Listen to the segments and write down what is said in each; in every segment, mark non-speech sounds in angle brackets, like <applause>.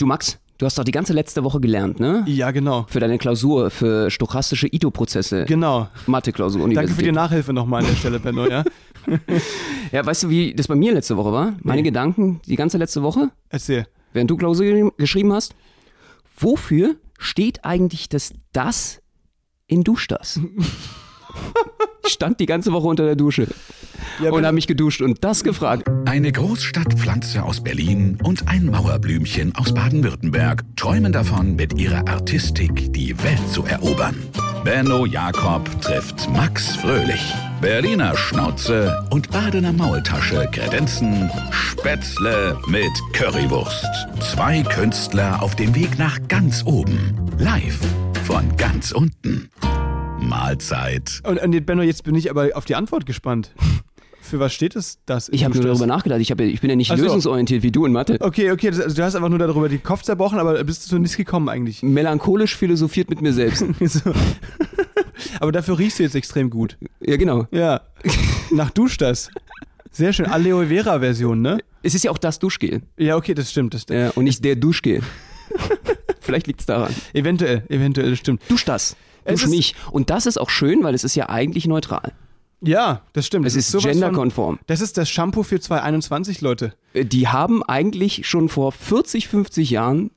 Du Max, du hast doch die ganze letzte Woche gelernt, ne? Ja, genau. Für deine Klausur, für stochastische Ito-Prozesse. Genau. Mathe-Klausur, Danke für die Nachhilfe nochmal an der Stelle, Benno, ja? <laughs> Ja, weißt du, wie das bei mir letzte Woche war? Meine Nee. Gedanken die ganze letzte Woche, Erzähl. während du Klausur ge- geschrieben hast. Wofür steht eigentlich das das in Duschdas? ich <laughs> stand die ganze Woche unter der Dusche Ja, und habe mich geduscht und das gefragt. Eine Großstadtpflanze aus Berlin und ein Mauerblümchen aus Baden-Württemberg träumen davon, mit ihrer Artistik die Welt zu erobern. Benno Jakob trifft Max Fröhlich. Berliner Schnauze und Badener Maultasche kredenzen Spätzle mit Currywurst. Zwei Künstler auf dem Weg nach ganz oben. Live von ganz unten. Mahlzeit. und, und Benno, jetzt bin ich aber auf die Antwort gespannt. <laughs> Für was steht es das? Ich habe nur darüber nachgedacht. Ich, hab, ja- ich bin ja nicht Ach so. lösungsorientiert wie du in Mathe. Okay, okay, das, also du hast einfach nur darüber den Kopf zerbrochen, aber bist zu nichts gekommen eigentlich. Melancholisch philosophiert mit mir selbst. <laughs> So. aber dafür riechst du jetzt extrem gut. Ja, genau. Ja. Nach Dusch das. Sehr schön. Aloe Vera Version, ne? Es ist ja auch das Duschgel Ja, okay, das stimmt. Das stimmt. äh, und nicht der Duschgel. <laughs> Vielleicht liegt es daran. Eventuell, eventuell, das stimmt. Dusch das. Es Dusch ist- mich. Und das ist auch schön, weil es ist ja eigentlich neutral. Ja, das stimmt. Es Das ist sowas von- genderkonform. Das ist das Shampoo für 2021, Leute. Äh, Die haben eigentlich schon vor 40, 50 Jahren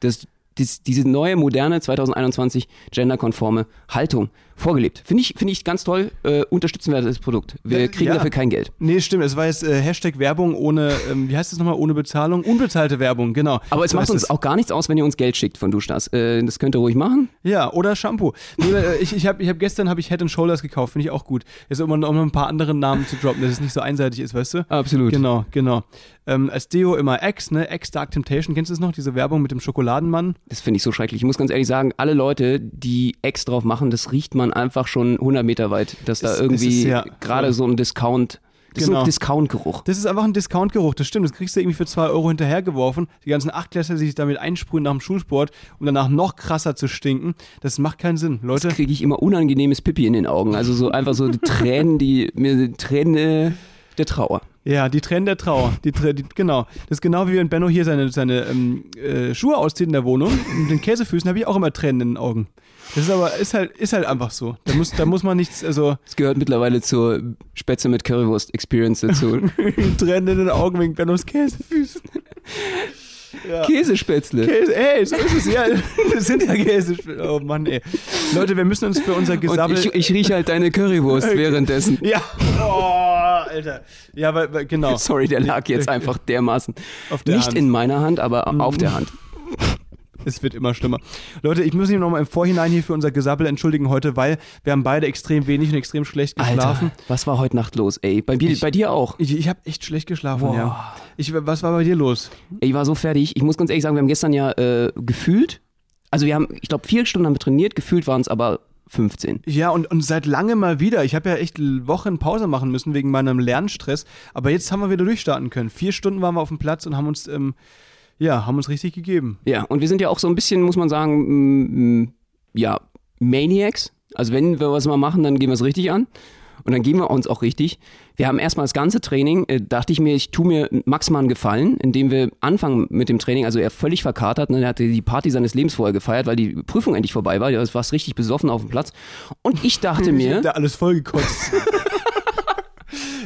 das, dies, diese neue, moderne 2021 genderkonforme Haltung vorgelebt. Finde ich, finde ich ganz toll. Äh, unterstützen wir das Produkt. Wir Ja, kriegen ja. dafür kein Geld. Nee, stimmt. Es war jetzt äh, Hashtag Werbung ohne, ähm, wie heißt das nochmal, ohne Bezahlung? Unbezahlte Werbung, genau. Aber es So macht uns es. auch gar nichts aus, wenn ihr uns Geld schickt von Duschdas. Äh, das könnt ihr ruhig machen. Ja, oder Shampoo. Nee, äh, ich ich habe ich hab gestern hab ich Head and Shoulders gekauft, finde ich auch gut. Jetzt um, um noch ein paar andere Namen zu droppen, dass es nicht so einseitig ist, weißt du? Absolut. Genau, genau. Ähm, als Deo immer X, ne? X Dark Temptation, kennst du das noch? Diese Werbung mit dem Schokoladenmann? Das finde ich so schrecklich. Ich muss ganz ehrlich sagen, alle Leute, die Ex drauf machen, das riecht man einfach schon 100 Meter weit, dass da Es- irgendwie ist ja- gerade so ein Discount, das ist Genau. ein Discount-Geruch. Das ist einfach ein Discountgeruch, das stimmt. Das kriegst du irgendwie für 2 Euro hinterhergeworfen. Die ganzen Achtklässler, die sich damit einsprühen nach dem Schulsport, um danach noch krasser zu stinken. Das macht keinen Sinn. Leute, Jetzt kriege ich immer unangenehmes Pipi in den Augen. Also so einfach so die Tränen, die mir Tränen äh, der Trauer. Ja, die Tränen der Trauer. Die, die, genau. Das ist genau wie wenn Benno hier seine, seine ähm, äh, Schuhe auszieht in der Wohnung. Mit den Käsefüßen habe ich auch immer Tränen in den Augen. Das ist aber, ist halt, ist halt einfach so. Da muss, da muss man nichts, also Es gehört mittlerweile zur Spätzle mit Currywurst Experience dazu. <laughs> Tränen in den Augen wegen Bennos Käsefüßen. Ja. Käsespätzle. Käse, ey, so ist es ja. Das sind ja Käse. Oh Mann, ey. Leute, wir müssen uns für unser Und Gesabbel. ich, ich rieche halt deine Currywurst währenddessen. ja. Oh, Alter. Ja, weil, weil genau. <laughs> Sorry, der lag jetzt <laughs> einfach dermaßen. Der Nicht Hand. Mhm. in meiner Hand, aber auf der Hand. <laughs> Es wird immer schlimmer. Leute, ich muss mich nochmal im Vorhinein hier für unser Gesabbel entschuldigen heute, weil wir haben beide extrem wenig und extrem schlecht geschlafen. Alter, was war heute Nacht los, ey? Bei, dir- bei dir auch. Ich, ich habe echt schlecht geschlafen, Boah. ja. Ich, was war bei dir los? Ich war so fertig. Ich muss ganz ehrlich sagen, wir haben gestern ja äh, gefühlt, also wir haben, ich glaube, vier Stunden haben wir trainiert, gefühlt waren es aber 15. Ja, und, und seit langem mal wieder. Ich habe ja echt Wochen Pause machen müssen wegen meinem Lernstress. Aber jetzt haben wir wieder durchstarten können. Vier Stunden waren wir auf dem Platz und haben uns, ähm, ja, haben uns richtig gegeben. Ja, und wir sind ja auch so ein bisschen, muss man sagen, mm, mm, ja, Maniacs. Also wenn wir was mal machen, dann gehen wir es richtig an. Und dann geben wir uns auch richtig. Wir haben erstmal das ganze Training, äh, dachte ich mir, ich tue mir Max mal einen Gefallen, indem wir anfangen mit dem Training. Also er völlig verkatert, ne? er hatte die Party seines Lebens vorher gefeiert, weil die Prüfung endlich vorbei war. Er war richtig besoffen auf dem Platz. Und ich dachte <laughs> mir, da alles vollgekotzt. <laughs>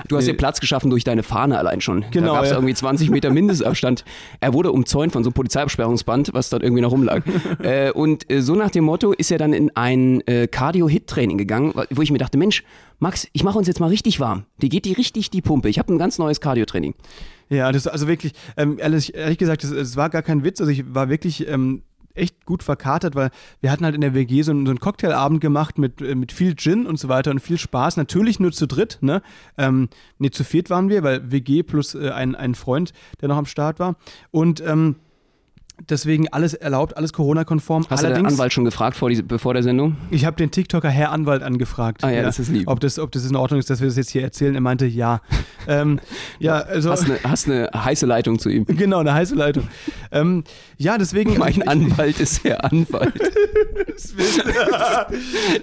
Du hast dir Platz geschaffen durch deine Fahne allein schon. Genau, Da gab es ja. irgendwie 20 Meter Mindestabstand. Er wurde umzäunt von so einem Polizeiabsperrungsband, was dort irgendwie noch rumlag. <laughs> äh, und äh, so nach dem Motto ist er dann in ein äh, Cardio-Hit-Training gegangen, wo ich mir dachte, Mensch, Max, ich mache uns jetzt mal richtig warm. Die geht die richtig die Pumpe. Ich habe ein ganz neues Cardio-Training. Ja, das also wirklich, ähm, ehrlich, ehrlich gesagt, es, es war gar kein Witz. Also ich war wirklich ähm, echt gut verkatert, weil wir hatten halt in der WG so, einen- so einen Cocktailabend gemacht mit, äh, mit viel Gin und so weiter und viel Spaß. Natürlich nur zu dritt, ne? Ähm, nee, zu viert waren wir, weil WG plus äh, ein, ein Freund, der noch am Start war. Und ähm, deswegen alles erlaubt, alles Corona-konform. Hast du den Allerdings, Anwalt schon gefragt vor, die, bevor der Sendung? ich habe den TikToker Herr Anwalt angefragt. Ah ja, das ist lieb. Ob das, ob das in Ordnung ist, dass wir das jetzt hier erzählen. Er meinte ja. <laughs> ähm, ja, also. Hast eine, hast eine heiße Leitung zu ihm. <laughs> Genau, eine heiße Leitung. Ähm, ja, deswegen. Mein <laughs> Anwalt ist Herr Anwalt.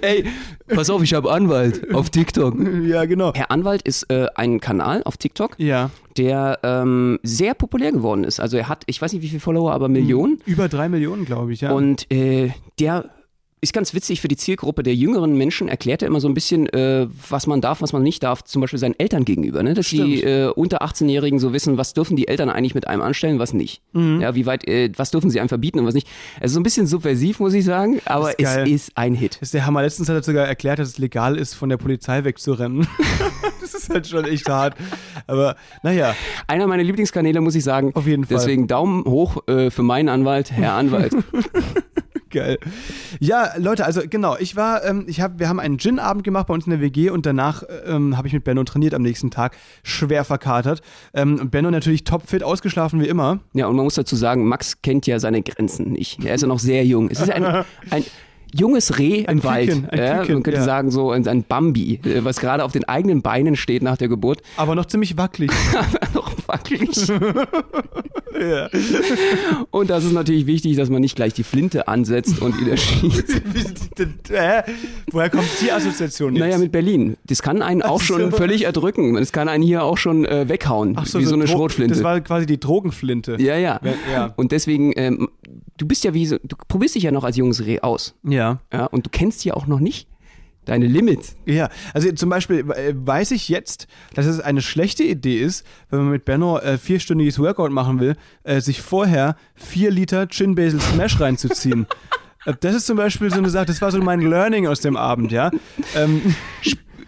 Ey, pass auf, ich habe Anwalt auf TikTok. Ja, genau. Herr Anwalt ist äh, ein Kanal auf TikTok, Ja, der ähm, sehr populär geworden ist. Also er hat, ich weiß nicht wie viele Follower, aber Millionen. Millionen. Über drei Millionen, glaube ich, ja. Und äh, der ist ganz witzig für die Zielgruppe der jüngeren Menschen, erklärt er immer so ein bisschen, äh, was man darf, was man nicht darf, zum Beispiel seinen Eltern gegenüber. Ne? Dass die Stimmt. äh, unter 18-Jährigen so wissen, was dürfen die Eltern eigentlich mit einem anstellen, was nicht. Mhm. Ja, wie weit, äh, was dürfen sie einem verbieten und was nicht. Also so ein bisschen subversiv, muss ich sagen, aber ist es ist ein Hit. Das ist der Hammer. Letztens hat er sogar erklärt, dass es legal ist, von der Polizei wegzurennen. <laughs> das ist halt schon echt hart. Aber naja, Einer meiner Lieblingskanäle, muss ich sagen. Auf jeden Fall. Deswegen Daumen hoch äh, für meinen Anwalt, Herr Anwalt. <laughs> geil. Ja, Leute, also genau, ich war, ähm, ich hab, wir haben einen Gin-Abend gemacht bei uns in der WG und danach ähm, habe ich mit Benno trainiert am nächsten Tag, schwer verkatert. Ähm, und Benno natürlich topfit, ausgeschlafen wie immer. Ja, und man muss dazu sagen, Max kennt ja seine Grenzen nicht. Er ist ja noch sehr jung. Es ist ein, ein junges Reh im Ein Wald. Küken, ein ja, Küken, man könnte ja. sagen, so ein, ein Bambi, äh, was gerade auf den eigenen Beinen steht nach der Geburt. Aber noch ziemlich wackelig. <laughs> noch wackelig. <laughs> ja. Und das ist natürlich wichtig, dass man nicht gleich die Flinte ansetzt und ihn erschießt. <laughs> Hä? Woher kommt die Assoziation jetzt? Naja, mit Berlin. Das kann einen auch schon so. völlig erdrücken. Das kann einen hier auch schon äh, weghauen. Ach wie so, eine Dro- Schrotflinte. Das war quasi die Drogenflinte. ja, ja, Ja. Und deswegen, ähm, du bist ja wie so, du probierst dich ja noch als junges Reh aus. Ja. Ja, und du kennst ja auch noch nicht deine Limits. Ja, also zum Beispiel äh, weiß ich jetzt, dass es eine schlechte Idee ist, wenn man mit Benno äh, vierstündiges Workout machen will, äh, sich vorher vier Liter Chin Basil Smash reinzuziehen. <laughs> Äh, Das ist zum Beispiel so eine Sache, das war so mein Learning aus dem Abend, ja. Ähm,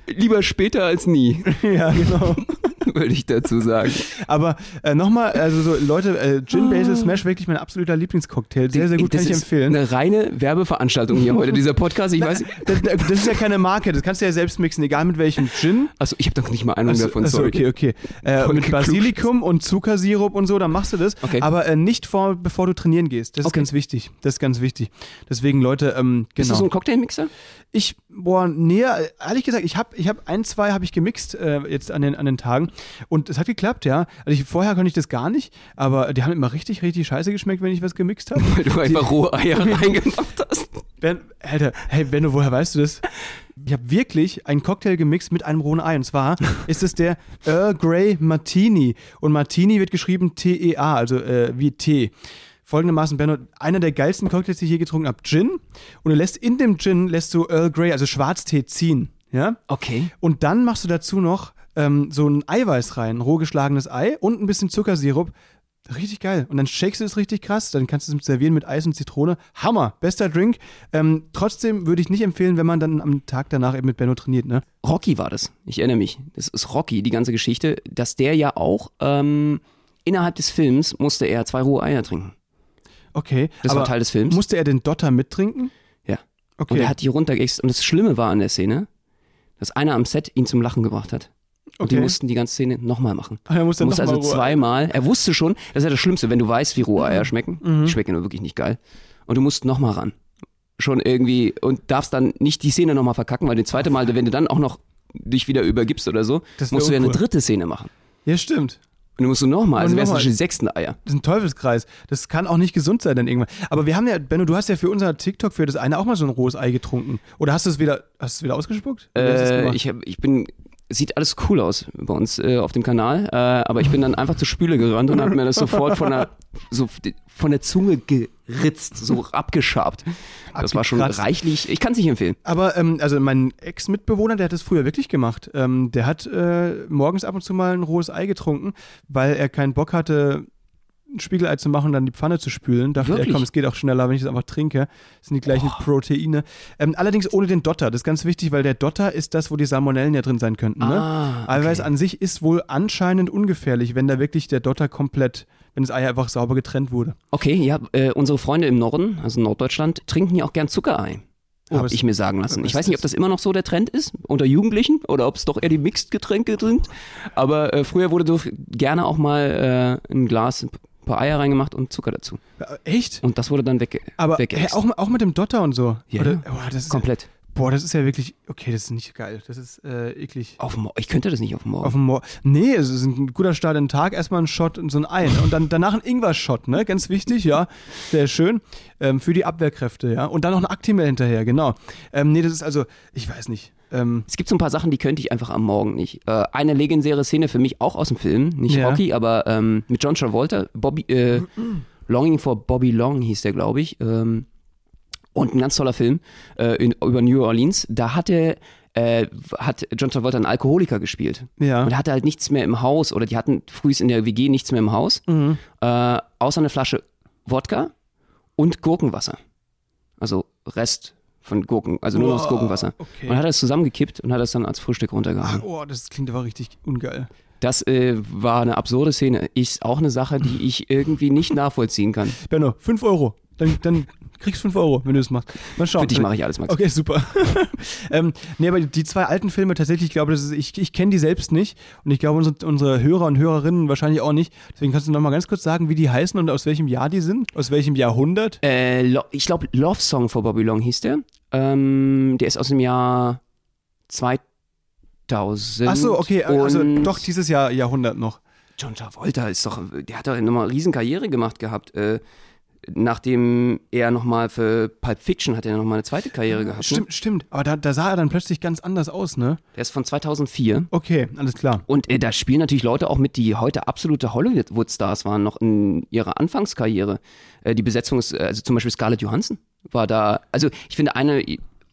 Lieber später als nie, <laughs> ja, genau. <laughs> würde ich dazu sagen. <laughs> Aber äh, nochmal, also so Leute, äh, Gin Basil Smash wirklich mein absoluter Lieblingscocktail. Sehr, sehr gut, das kann ich ist empfehlen. Eine reine Werbeveranstaltung hier heute, dieser Podcast. Ich weiß. <laughs> Das, das ist ja keine Marke, das kannst du ja selbst mixen, egal mit welchem Gin. Also ich habe doch nicht mal Ahnung Achso, davon. achso, okay, okay. Äh, mit. Basilikum und Zuckersirup und so, dann machst du das. Okay. Aber äh, nicht vor, bevor du trainieren gehst. Das ist Okay. ganz wichtig. Das ist ganz wichtig. Deswegen, Leute, ähm, Bist du genau. so ein Cocktailmixer? Ich, boah, äh, ehrlich gesagt, ich habe ich hab ein, zwei habe ich gemixt äh, jetzt an den, an den Tagen und es hat geklappt, ja. Also ich, vorher konnte ich das gar nicht, aber die haben immer richtig, richtig scheiße geschmeckt, wenn ich was gemixt habe. <laughs> Weil du einfach rohe Eier <laughs> reingemacht hast. Ben, Alter, hey Benno, woher weißt du das? Ich habe wirklich einen Cocktail gemixt mit einem rohen Ei. Und zwar <laughs> ist es der Earl Grey Martini. Und Martini wird geschrieben T-E-A, also äh, wie Tee. Folgendermaßen, Benno, einer der geilsten Cocktails, die ich je getrunken habe, Gin. Und du lässt in dem Gin, lässt du Earl Grey, also Schwarztee, ziehen. Ja? Okay. Und dann machst du dazu noch ähm, so ein Eiweiß rein, roh geschlagenes Ei und ein bisschen Zuckersirup. Richtig geil. Und dann shakest du es richtig krass. Dann kannst du es servieren mit Eis und Zitrone. Hammer. Bester Drink. Ähm, trotzdem würde ich nicht empfehlen, wenn man dann am Tag danach eben mit Benno trainiert. Ne? Rocky war das. Ich erinnere mich. Das ist Rocky, die ganze Geschichte, dass der ja auch ähm, innerhalb des Films musste er zwei rohe Eier trinken. Okay. Das war Teil des Films. Musste er den Dotter mittrinken? Ja. Okay. Und er hat die runtergext. Und das Schlimme war an der Szene, dass einer am Set ihn zum Lachen gebracht hat. Und die Okay. mussten die ganze Szene nochmal machen. Ah, er musste Er musste also zweimal, er wusste schon, das ist ja das Schlimmste, wenn du weißt, wie rohe Eier schmecken. Die schmecken nur wirklich nicht geil. Und du musst nochmal ran. Schon irgendwie, und darfst dann nicht die Szene nochmal verkacken, weil das zweite Mal, wenn du dann auch noch dich wieder übergibst oder so, Das musst du ja eine dritte Szene machen. Ja, stimmt. Und du musst du nochmal, also nochmal. schon die sechsten Eier. Das ist ein Teufelskreis. Das kann auch nicht gesund sein dann irgendwann. Aber wir haben ja, Benno, du hast ja für unser TikTok für das eine auch mal so ein rohes Ei getrunken. Oder hast du es wieder, hast du es wieder ausgespuckt? Es Äh, ich, hab, ich bin, sieht alles cool aus bei uns äh, auf dem Kanal, äh, aber ich bin dann einfach zur Spüle gerannt und habe mir das sofort von der, so von der Zunge geritzt, so abgeschabt. Das war schon reichlich, ich kann es nicht empfehlen. Aber ähm, also mein Ex-Mitbewohner, der hat das früher wirklich gemacht. Ähm, der hat äh, morgens ab und zu mal ein rohes Ei getrunken, weil er keinen Bock hatte, ein Spiegelei zu machen und dann die Pfanne zu spülen. Dachte er, Wirklich? komm, es geht auch schneller, wenn ich das einfach trinke. Das sind die gleichen Proteine. Ähm, allerdings ohne den Dotter. Das ist ganz wichtig, weil der Dotter ist das, wo die Salmonellen ja drin sein könnten. Ne? Ah, okay. Eiweiß an sich ist wohl anscheinend ungefährlich, wenn da wirklich der Dotter komplett, wenn das Ei einfach sauber getrennt wurde. Okay, ja, äh, unsere Freunde im Norden, also in Norddeutschland, trinken ja auch gern Zuckerei. Habe ich mir sagen lassen. Ich weiß nicht, ob das immer noch so der Trend ist unter Jugendlichen oder ob es doch eher die Mixed-Getränke sind. Aber äh, früher wurde doch gerne auch mal äh, ein Glas, ein paar Eier reingemacht und Zucker dazu. Äh, Echt? Und das wurde dann wegge Aber hey, weggeext. auch, auch mit dem Dotter und so. Ja, Oder, oh, Komplett. Boah, das ist ja wirklich, okay, das ist nicht geil. Das ist äh, eklig. Auf ich könnte das nicht auf morgen. Auf dem Mor nee, es ist ein guter Start in den Tag. Erstmal ein Shot und so ein Ei. Ne? Und dann danach ein Ingwer-Shot, ne? Ganz wichtig, ja. Sehr schön. Ähm, für die Abwehrkräfte, ja. Und dann noch ein Actimel hinterher, genau. Ähm, nee, das ist also, ich weiß nicht. Ähm, Es gibt so ein paar Sachen, die könnte ich einfach am Morgen nicht. Äh, eine legendäre Szene für mich auch aus dem Film, nicht Ja. Rocky, aber ähm, mit John Travolta, Bobby, äh, Longing for Bobby Long hieß der, glaube ich. Ähm, und ein ganz toller Film äh, in, über New Orleans. Da hatte äh, hat John Travolta einen Alkoholiker gespielt. Ja. Und er hatte halt nichts mehr im Haus oder die hatten frühs in der WG nichts mehr im Haus, Mhm. äh, außer eine Flasche Wodka und Gurkenwasser. Also Rest von Gurken, also nur noch das Gurkenwasser. okay. Und hat das zusammengekippt und hat das dann als Frühstück runtergehauen. Oh, das klingt aber richtig ungeil. Das äh, war eine absurde Szene. Ist auch eine Sache, die ich irgendwie nicht <laughs> nachvollziehen kann. Benno, 5 Euro. Dann, dann kriegst du 5 Euro, wenn du das machst. Mal schauen. Für dich mache ich alles, Max. Okay, super. <laughs> ähm, nee, aber die zwei alten Filme tatsächlich, ich glaube, das ist, ich, ich kenne die selbst nicht und ich glaube, unsere, unsere Hörer und Hörerinnen wahrscheinlich auch nicht. Deswegen kannst du noch mal ganz kurz sagen, wie die heißen und aus welchem Jahr die sind? Aus welchem Jahrhundert? Äh, ich glaube, Love Song for Bobby Long hieß der. Ähm, der ist aus dem Jahr 2000. Ach so, okay, also und doch dieses Jahr Jahrhundert noch. John Travolta ist doch, der hat doch nochmal eine riesen Karriere gemacht gehabt. Äh, nachdem er nochmal für Pulp Fiction hat er nochmal eine zweite Karriere gehabt. Ne? Stimmt, stimmt. Aber da, da sah er dann plötzlich ganz anders aus, ne? Der ist von 2004. Okay, alles klar. Und äh, da spielen natürlich Leute auch mit, die heute absolute Hollywood-Stars waren, noch in ihrer Anfangskarriere. Äh, die Besetzung ist, äh, also zum Beispiel Scarlett Johansson war da, also ich finde eine,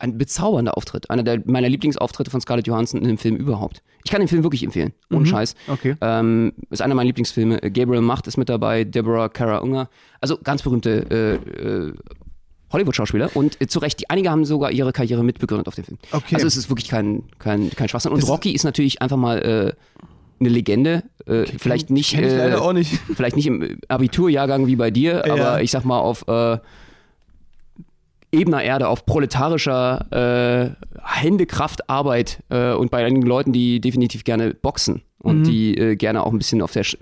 ein bezaubernder Auftritt. Einer der, meiner Lieblingsauftritte von Scarlett Johansson in dem Film überhaupt. Ich kann den Film wirklich empfehlen, ohne Scheiß. Okay. Ähm, ist einer meiner Lieblingsfilme. Äh, Gabriel Macht ist mit dabei, Deborah Kara Unger. Also ganz berühmte äh, äh, Hollywood-Schauspieler. Und äh, zu Recht, die, einige haben sogar ihre Karriere mitbegründet auf dem Film. Okay. Also es ist wirklich kein, kein, kein Schwachsinn. Und Das- Rocky ist natürlich einfach mal äh, eine Legende. Äh, vielleicht nicht, Kenn ich äh, leider auch nicht. vielleicht nicht im Abiturjahrgang wie bei dir, Ja. aber ich sag mal auf äh, ebener Erde, auf proletarischer äh, Händekraftarbeit äh, und bei einigen Leuten, die definitiv gerne boxen und Mhm. die äh, gerne auch ein bisschen auf der Sch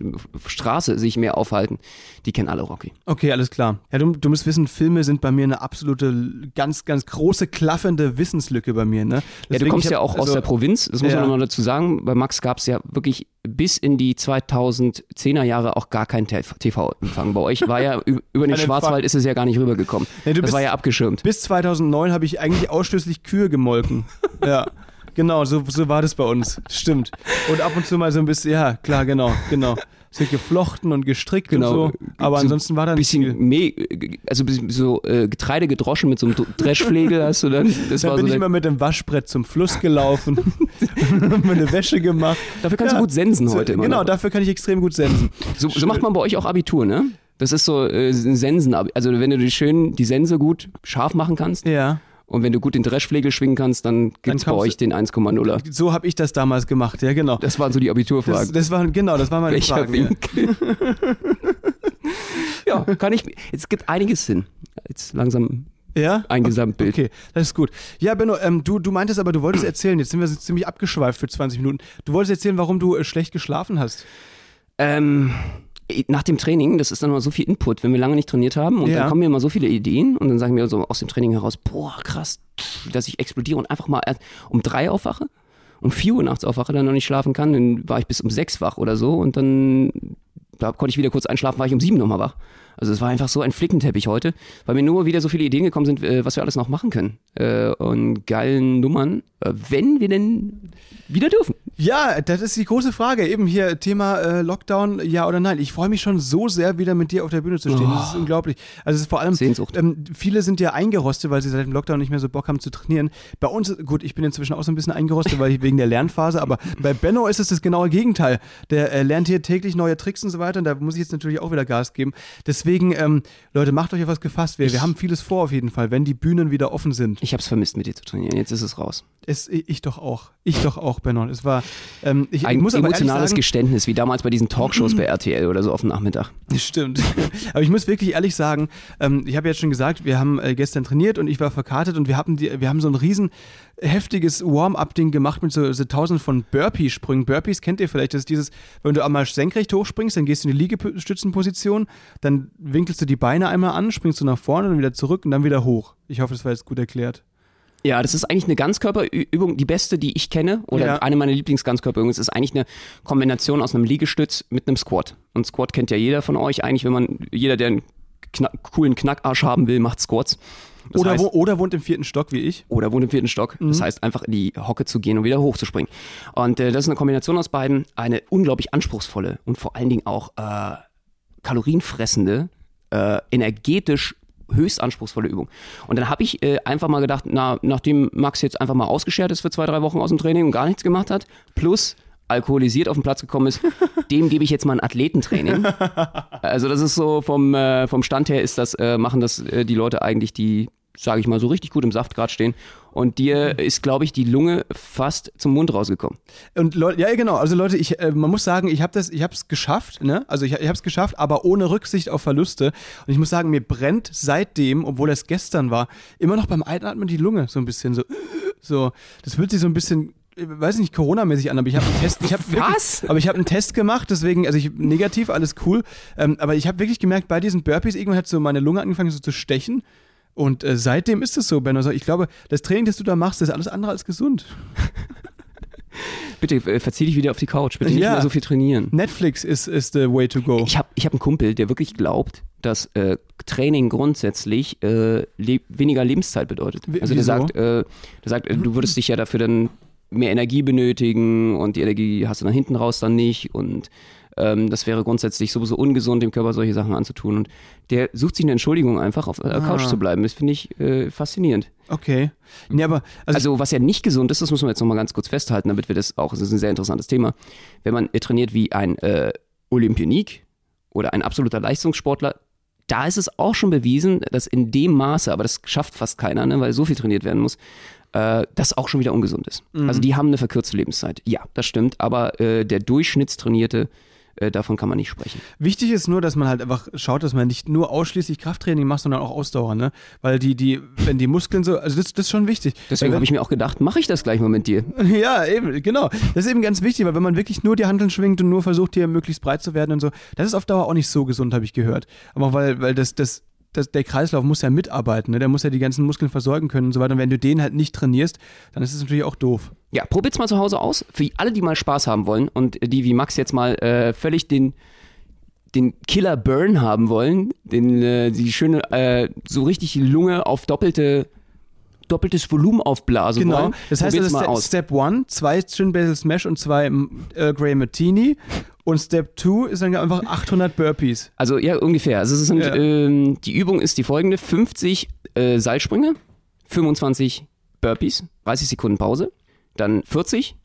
Straße sich mehr aufhalten, die kennen alle Rocky. Okay, alles klar. Ja, du, du musst wissen, Filme sind bei mir eine absolute, ganz, ganz große, klaffende Wissenslücke bei mir, ne? Ja, du Deswegen, kommst ich ja hab- auch aus also- der Provinz, das muss Ja. man nochmal dazu sagen. Bei Max gab es ja wirklich bis in die 2010er Jahre auch gar keinen TV-Empfang. Bei euch war ja über den Schwarzwald ist es ja gar nicht rübergekommen. Du das bist- war ja abgeschirmt. Bis 2009 habe ich eigentlich ausschließlich Kühe gemolken. <laughs> ja. Genau, so, so war das bei uns. Stimmt. Und ab und zu mal so ein bisschen, ja, klar, genau, genau. So geflochten und gestrickt Genau. und so. Aber So ansonsten war da nicht bisschen viel. Me also bisschen so äh, Getreide gedroschen mit so einem Dreschflegel <laughs> hast du dann. Das Dann war bin so ich immer mit dem Waschbrett zum Fluss gelaufen, hab <laughs> meine Wäsche gemacht. dafür kannst Ja. du gut sensen heute immer. Genau, noch. dafür kann ich extrem gut sensen. So, so macht man bei euch auch Abitur, ne? Das ist so äh, ein Sensen, also wenn du die schön die Sense gut scharf machen kannst Ja. Und wenn du gut den Dreschflegel schwingen kannst, dann gibt's bei kommst euch den 1,0er. So habe ich das damals gemacht, ja, genau. Das waren so die Das, Abiturfragen. das war, genau, das war meine Welcher Frage. ja. Winkel? <laughs> ja, kann ich. Es gibt einiges Sinn. Jetzt langsam Ja? ein Gesamtbild. Okay, das ist gut. Ja, Benno, ähm, du, du meintest aber, du wolltest erzählen, jetzt sind wir ziemlich abgeschweift für 20 Minuten. Du wolltest erzählen, warum du äh, schlecht geschlafen hast. Ähm, nach dem Training, das ist dann immer so viel Input, wenn wir lange nicht trainiert haben und Ja. dann kommen mir immer so viele Ideen und dann sagen wir so aus dem Training heraus, boah, krass, dass ich explodiere und einfach mal um drei aufwache, um vier Uhr nachts aufwache, dann noch nicht schlafen kann, dann war ich bis um sechs wach oder so und dann da konnte ich wieder kurz einschlafen, war ich um sieben nochmal wach. Also es war einfach so ein Flickenteppich heute, weil mir nur wieder so viele Ideen gekommen sind, äh, was wir alles noch machen können. Äh, und geilen Nummern, äh, wenn wir denn wieder dürfen. Ja, das ist die große Frage. Eben hier Thema Lockdown, ja oder nein. Ich freue mich schon so sehr, wieder mit dir auf der Bühne zu stehen. Das ist unglaublich. Also es ist vor allem, Sehnsucht. ähm, viele sind ja eingerostet, weil sie seit dem Lockdown nicht mehr so Bock haben zu trainieren. Bei uns, gut, ich bin inzwischen auch so ein bisschen eingerostet, weil ich wegen der Lernphase, aber <laughs> bei Benno ist es das genaue Gegenteil. Der äh, lernt hier täglich neue Tricks und so weiter und da muss ich jetzt natürlich auch wieder Gas geben. Deswegen, ähm, Leute, macht euch auf was gefasst. Wir, wir haben vieles vor auf jeden Fall, wenn die Bühnen wieder offen sind. Ich habe es vermisst, mit dir zu trainieren. Jetzt ist es raus. Es, ich doch auch. Ich doch auch, Benno. Es war, ähm, ich, ich Ein muss emotionales sagen, Geständnis, wie damals bei diesen Talkshows bei RTL oder so auf dem Nachmittag. <laughs> Stimmt. Aber ich muss wirklich ehrlich sagen, ähm, ich habe jetzt schon gesagt, wir haben äh, gestern trainiert und ich war verkartet und wir haben, die, wir haben so ein riesen heftiges Warm-up-Ding gemacht mit so, so tausend von Burpee-Sprüngen. Burpees kennt ihr vielleicht, das ist dieses, wenn du einmal senkrecht hochspringst, dann gehst du in die Liegestützenposition, dann winkelst du die Beine einmal an, springst du nach vorne, dann wieder zurück und dann wieder hoch. Ich hoffe, das war jetzt gut erklärt. Ja, das ist eigentlich eine Ganzkörperübung, die beste, die ich kenne, oder Ja. eine meiner Lieblingsganzkörperübungen. Es ist eigentlich eine Kombination aus einem Liegestütz mit einem Squat. Und Squat kennt ja jeder von euch eigentlich, wenn man, jeder, der einen kna coolen Knackarsch haben will, macht Squats. Das Oder, heißt, wo, oder wohnt im vierten Stock wie ich. oder wohnt im vierten Stock. Das heißt, einfach in die Hocke zu gehen und wieder hochzuspringen. Und äh, das ist eine Kombination aus beiden. Eine unglaublich anspruchsvolle und vor allen Dingen auch äh, kalorienfressende äh, energetisch höchst anspruchsvolle Übung. Und dann habe ich äh, einfach mal gedacht, na, nachdem Max jetzt einfach mal ausgeschert ist für zwei, drei Wochen aus dem Training und gar nichts gemacht hat, plus alkoholisiert auf den Platz gekommen ist, <laughs> dem gebe ich jetzt mal ein Athletentraining. Also das ist so vom, äh, vom Stand her ist das, äh, machen das äh, die Leute eigentlich, die, sage ich mal, so richtig gut im Saft gerade stehen. Und dir ist, glaube ich, die Lunge fast zum Mund rausgekommen. Und Leute, ja, genau. Also Leute, ich, äh, man muss sagen, ich habe das, ich habe es geschafft, ne? Also ich, ich habe es geschafft, aber ohne Rücksicht auf Verluste. Und ich muss sagen, mir brennt seitdem, obwohl es gestern war, immer noch beim Einatmen die Lunge so ein bisschen so, so. Das fühlt sich so ein bisschen weiß nicht, Corona-mäßig an, aber ich habe einen Test. Ich hab Was? Wirklich, aber ich habe einen Test gemacht, deswegen, also ich negativ, alles cool. Ähm, aber ich habe wirklich gemerkt, bei diesen Burpees, irgendwann hat so meine Lunge angefangen so zu stechen. Und äh, seitdem ist es so, Ben. Also ich glaube, das Training, das du da machst, ist alles andere als gesund. Bitte äh, verzieh dich wieder auf die Couch. Bitte nicht Ja. mehr so viel trainieren. Netflix ist is the way to go. Ich habe ich hab einen Kumpel, der wirklich glaubt, dass äh, Training grundsätzlich äh, le weniger Lebenszeit bedeutet. Also der wieso? sagt, äh, der sagt, äh, du würdest dich ja dafür dann mehr Energie benötigen und die Energie hast du dann hinten raus dann nicht und ähm, das wäre grundsätzlich sowieso ungesund, dem Körper solche Sachen anzutun. Und der sucht sich eine Entschuldigung, einfach auf der Couch Ah. zu bleiben. Das finde ich äh, faszinierend. Okay. Nee, aber also, Also, was ja nicht gesund ist, das müssen wir jetzt nochmal ganz kurz festhalten, damit wir das auch, das ist ein sehr interessantes Thema. Wenn man äh, trainiert wie ein äh, Olympionik oder ein absoluter Leistungssportler, da ist es auch schon bewiesen, dass in dem Maße, aber das schafft fast keiner, ne, weil so viel trainiert werden muss, äh, das auch schon wieder ungesund ist. Also die haben eine verkürzte Lebenszeit. Ja, das stimmt, aber äh, der Durchschnittstrainierte, äh, davon kann man nicht sprechen. wichtig ist nur, dass man halt einfach schaut, dass man nicht nur ausschließlich Krafttraining macht, sondern auch Ausdauer, ne? Weil die, die, wenn die Muskeln so, also das, das ist schon wichtig. Deswegen habe ich mir auch gedacht, mache ich das gleich mal mit dir. <laughs> Ja, eben, genau. Das ist eben ganz wichtig, weil wenn man wirklich nur die Handeln schwingt und nur versucht, hier möglichst breit zu werden und so, das ist auf Dauer auch nicht so gesund, habe ich gehört. Aber weil, weil das, das, das, der Kreislauf muss ja mitarbeiten, ne? Der muss ja die ganzen Muskeln versorgen können und so weiter. Und wenn du den halt nicht trainierst, dann ist es natürlich auch doof. Ja, probiert's mal zu Hause aus. Für alle, die mal Spaß haben wollen und die wie Max jetzt mal äh, völlig den, den Killer Burn haben wollen, den, äh, die schöne, äh, so richtig Lunge auf doppelte, doppeltes Volumen aufblasen Genau. wollen. Das heißt, probiert's also mal Step, aus. Step 1, zwei Chin Basil Smash und zwei ähm, Earl Grey Martini. Und Step 2 ist dann einfach 800 Burpees. Also ja, ungefähr. Also sind, Ja. ähm, die Übung ist die folgende: 50 äh, Seilsprünge, 25 Burpees, 30 Sekunden Pause, dann 40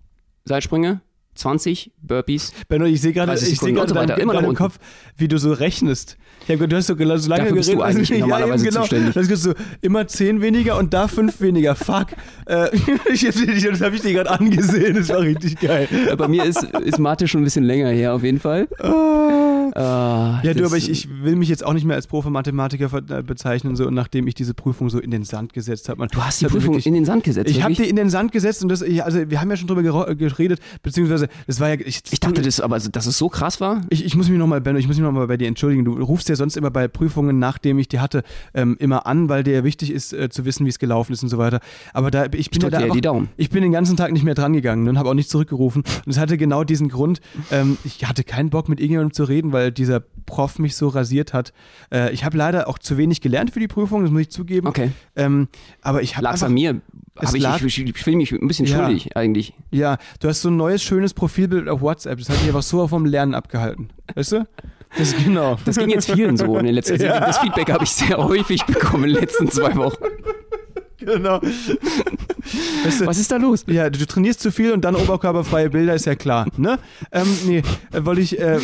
Seilsprünge, 20 Burpees. Benno, ich sehe gerade 30 ich sehe gerade so in weiter. deinem, Immer deinem. Kopf, wie du so rechnest. Ja, gut, du hast so, so lange Dafür bist geredet. du eigentlich <laughs> ja, normalerweise eben, genau. zuständig. Das ist so immer 10 weniger und da 5 weniger. Fuck. Äh, <laughs> ich, ich, das habe ich dir gerade angesehen. Das war richtig geil. Äh, Bei mir ist, ist Mathe schon ein bisschen länger her, auf jeden Fall. Ah, Ja, du, aber ich, ich will mich jetzt auch nicht mehr als Profi-Mathematiker äh, bezeichnen, so, nachdem ich diese Prüfung so in den Sand gesetzt habe. Du hast die Prüfung wirklich- in den Sand gesetzt. Ich habe die in den Sand gesetzt und das, ich, also wir haben ja schon drüber gero- geredet, beziehungsweise das war ja. Ich, ich dachte, das, aber dass es so krass war. Ich, ich muss mich nochmal, Benno, ich muss mich nochmal bei dir entschuldigen. Du rufst ja sonst immer bei Prüfungen, nachdem ich die hatte, ähm, immer an, weil dir ja wichtig ist, äh, zu wissen, wie es gelaufen ist und so weiter. Aber da, ich bin drück ja da einfach, die Daumen. Ich bin den ganzen Tag nicht mehr dran gegangen und habe auch nicht zurückgerufen. Und es hatte genau diesen Grund. Ähm, ich hatte keinen Bock, mit irgendjemandem zu reden, weil dieser Prof mich so rasiert hat. Äh, ich habe leider auch zu wenig gelernt für die Prüfung, das muss ich zugeben. Okay. Ähm, aber ich habe Lag's an mir? Ich, ich, ich fühle mich ein bisschen Ja. schuldig eigentlich. Ja, du hast so ein neues, schönes Profilbild auf WhatsApp. Das hat mich einfach so vom Lernen abgehalten. Weißt du? Das genau. Das ging jetzt vielen so in den letzten <laughs> Ja. Das Feedback habe ich sehr häufig bekommen in den letzten zwei Wochen. <laughs> genau. Weißt du, Was ist da los? ja, du, du trainierst zu viel und dann oberkörperfreie Bilder, ist ja klar. Ne? Ähm, nee, äh, wollte ich. Äh,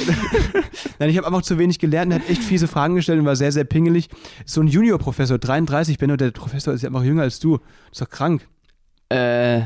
<laughs> Nein, ich habe einfach zu wenig gelernt und hat echt fiese Fragen gestellt und war sehr, sehr pingelig. So ein Junior-Professor, 33, Benno, der Professor ist ja einfach jünger als du. ist doch krank. Äh,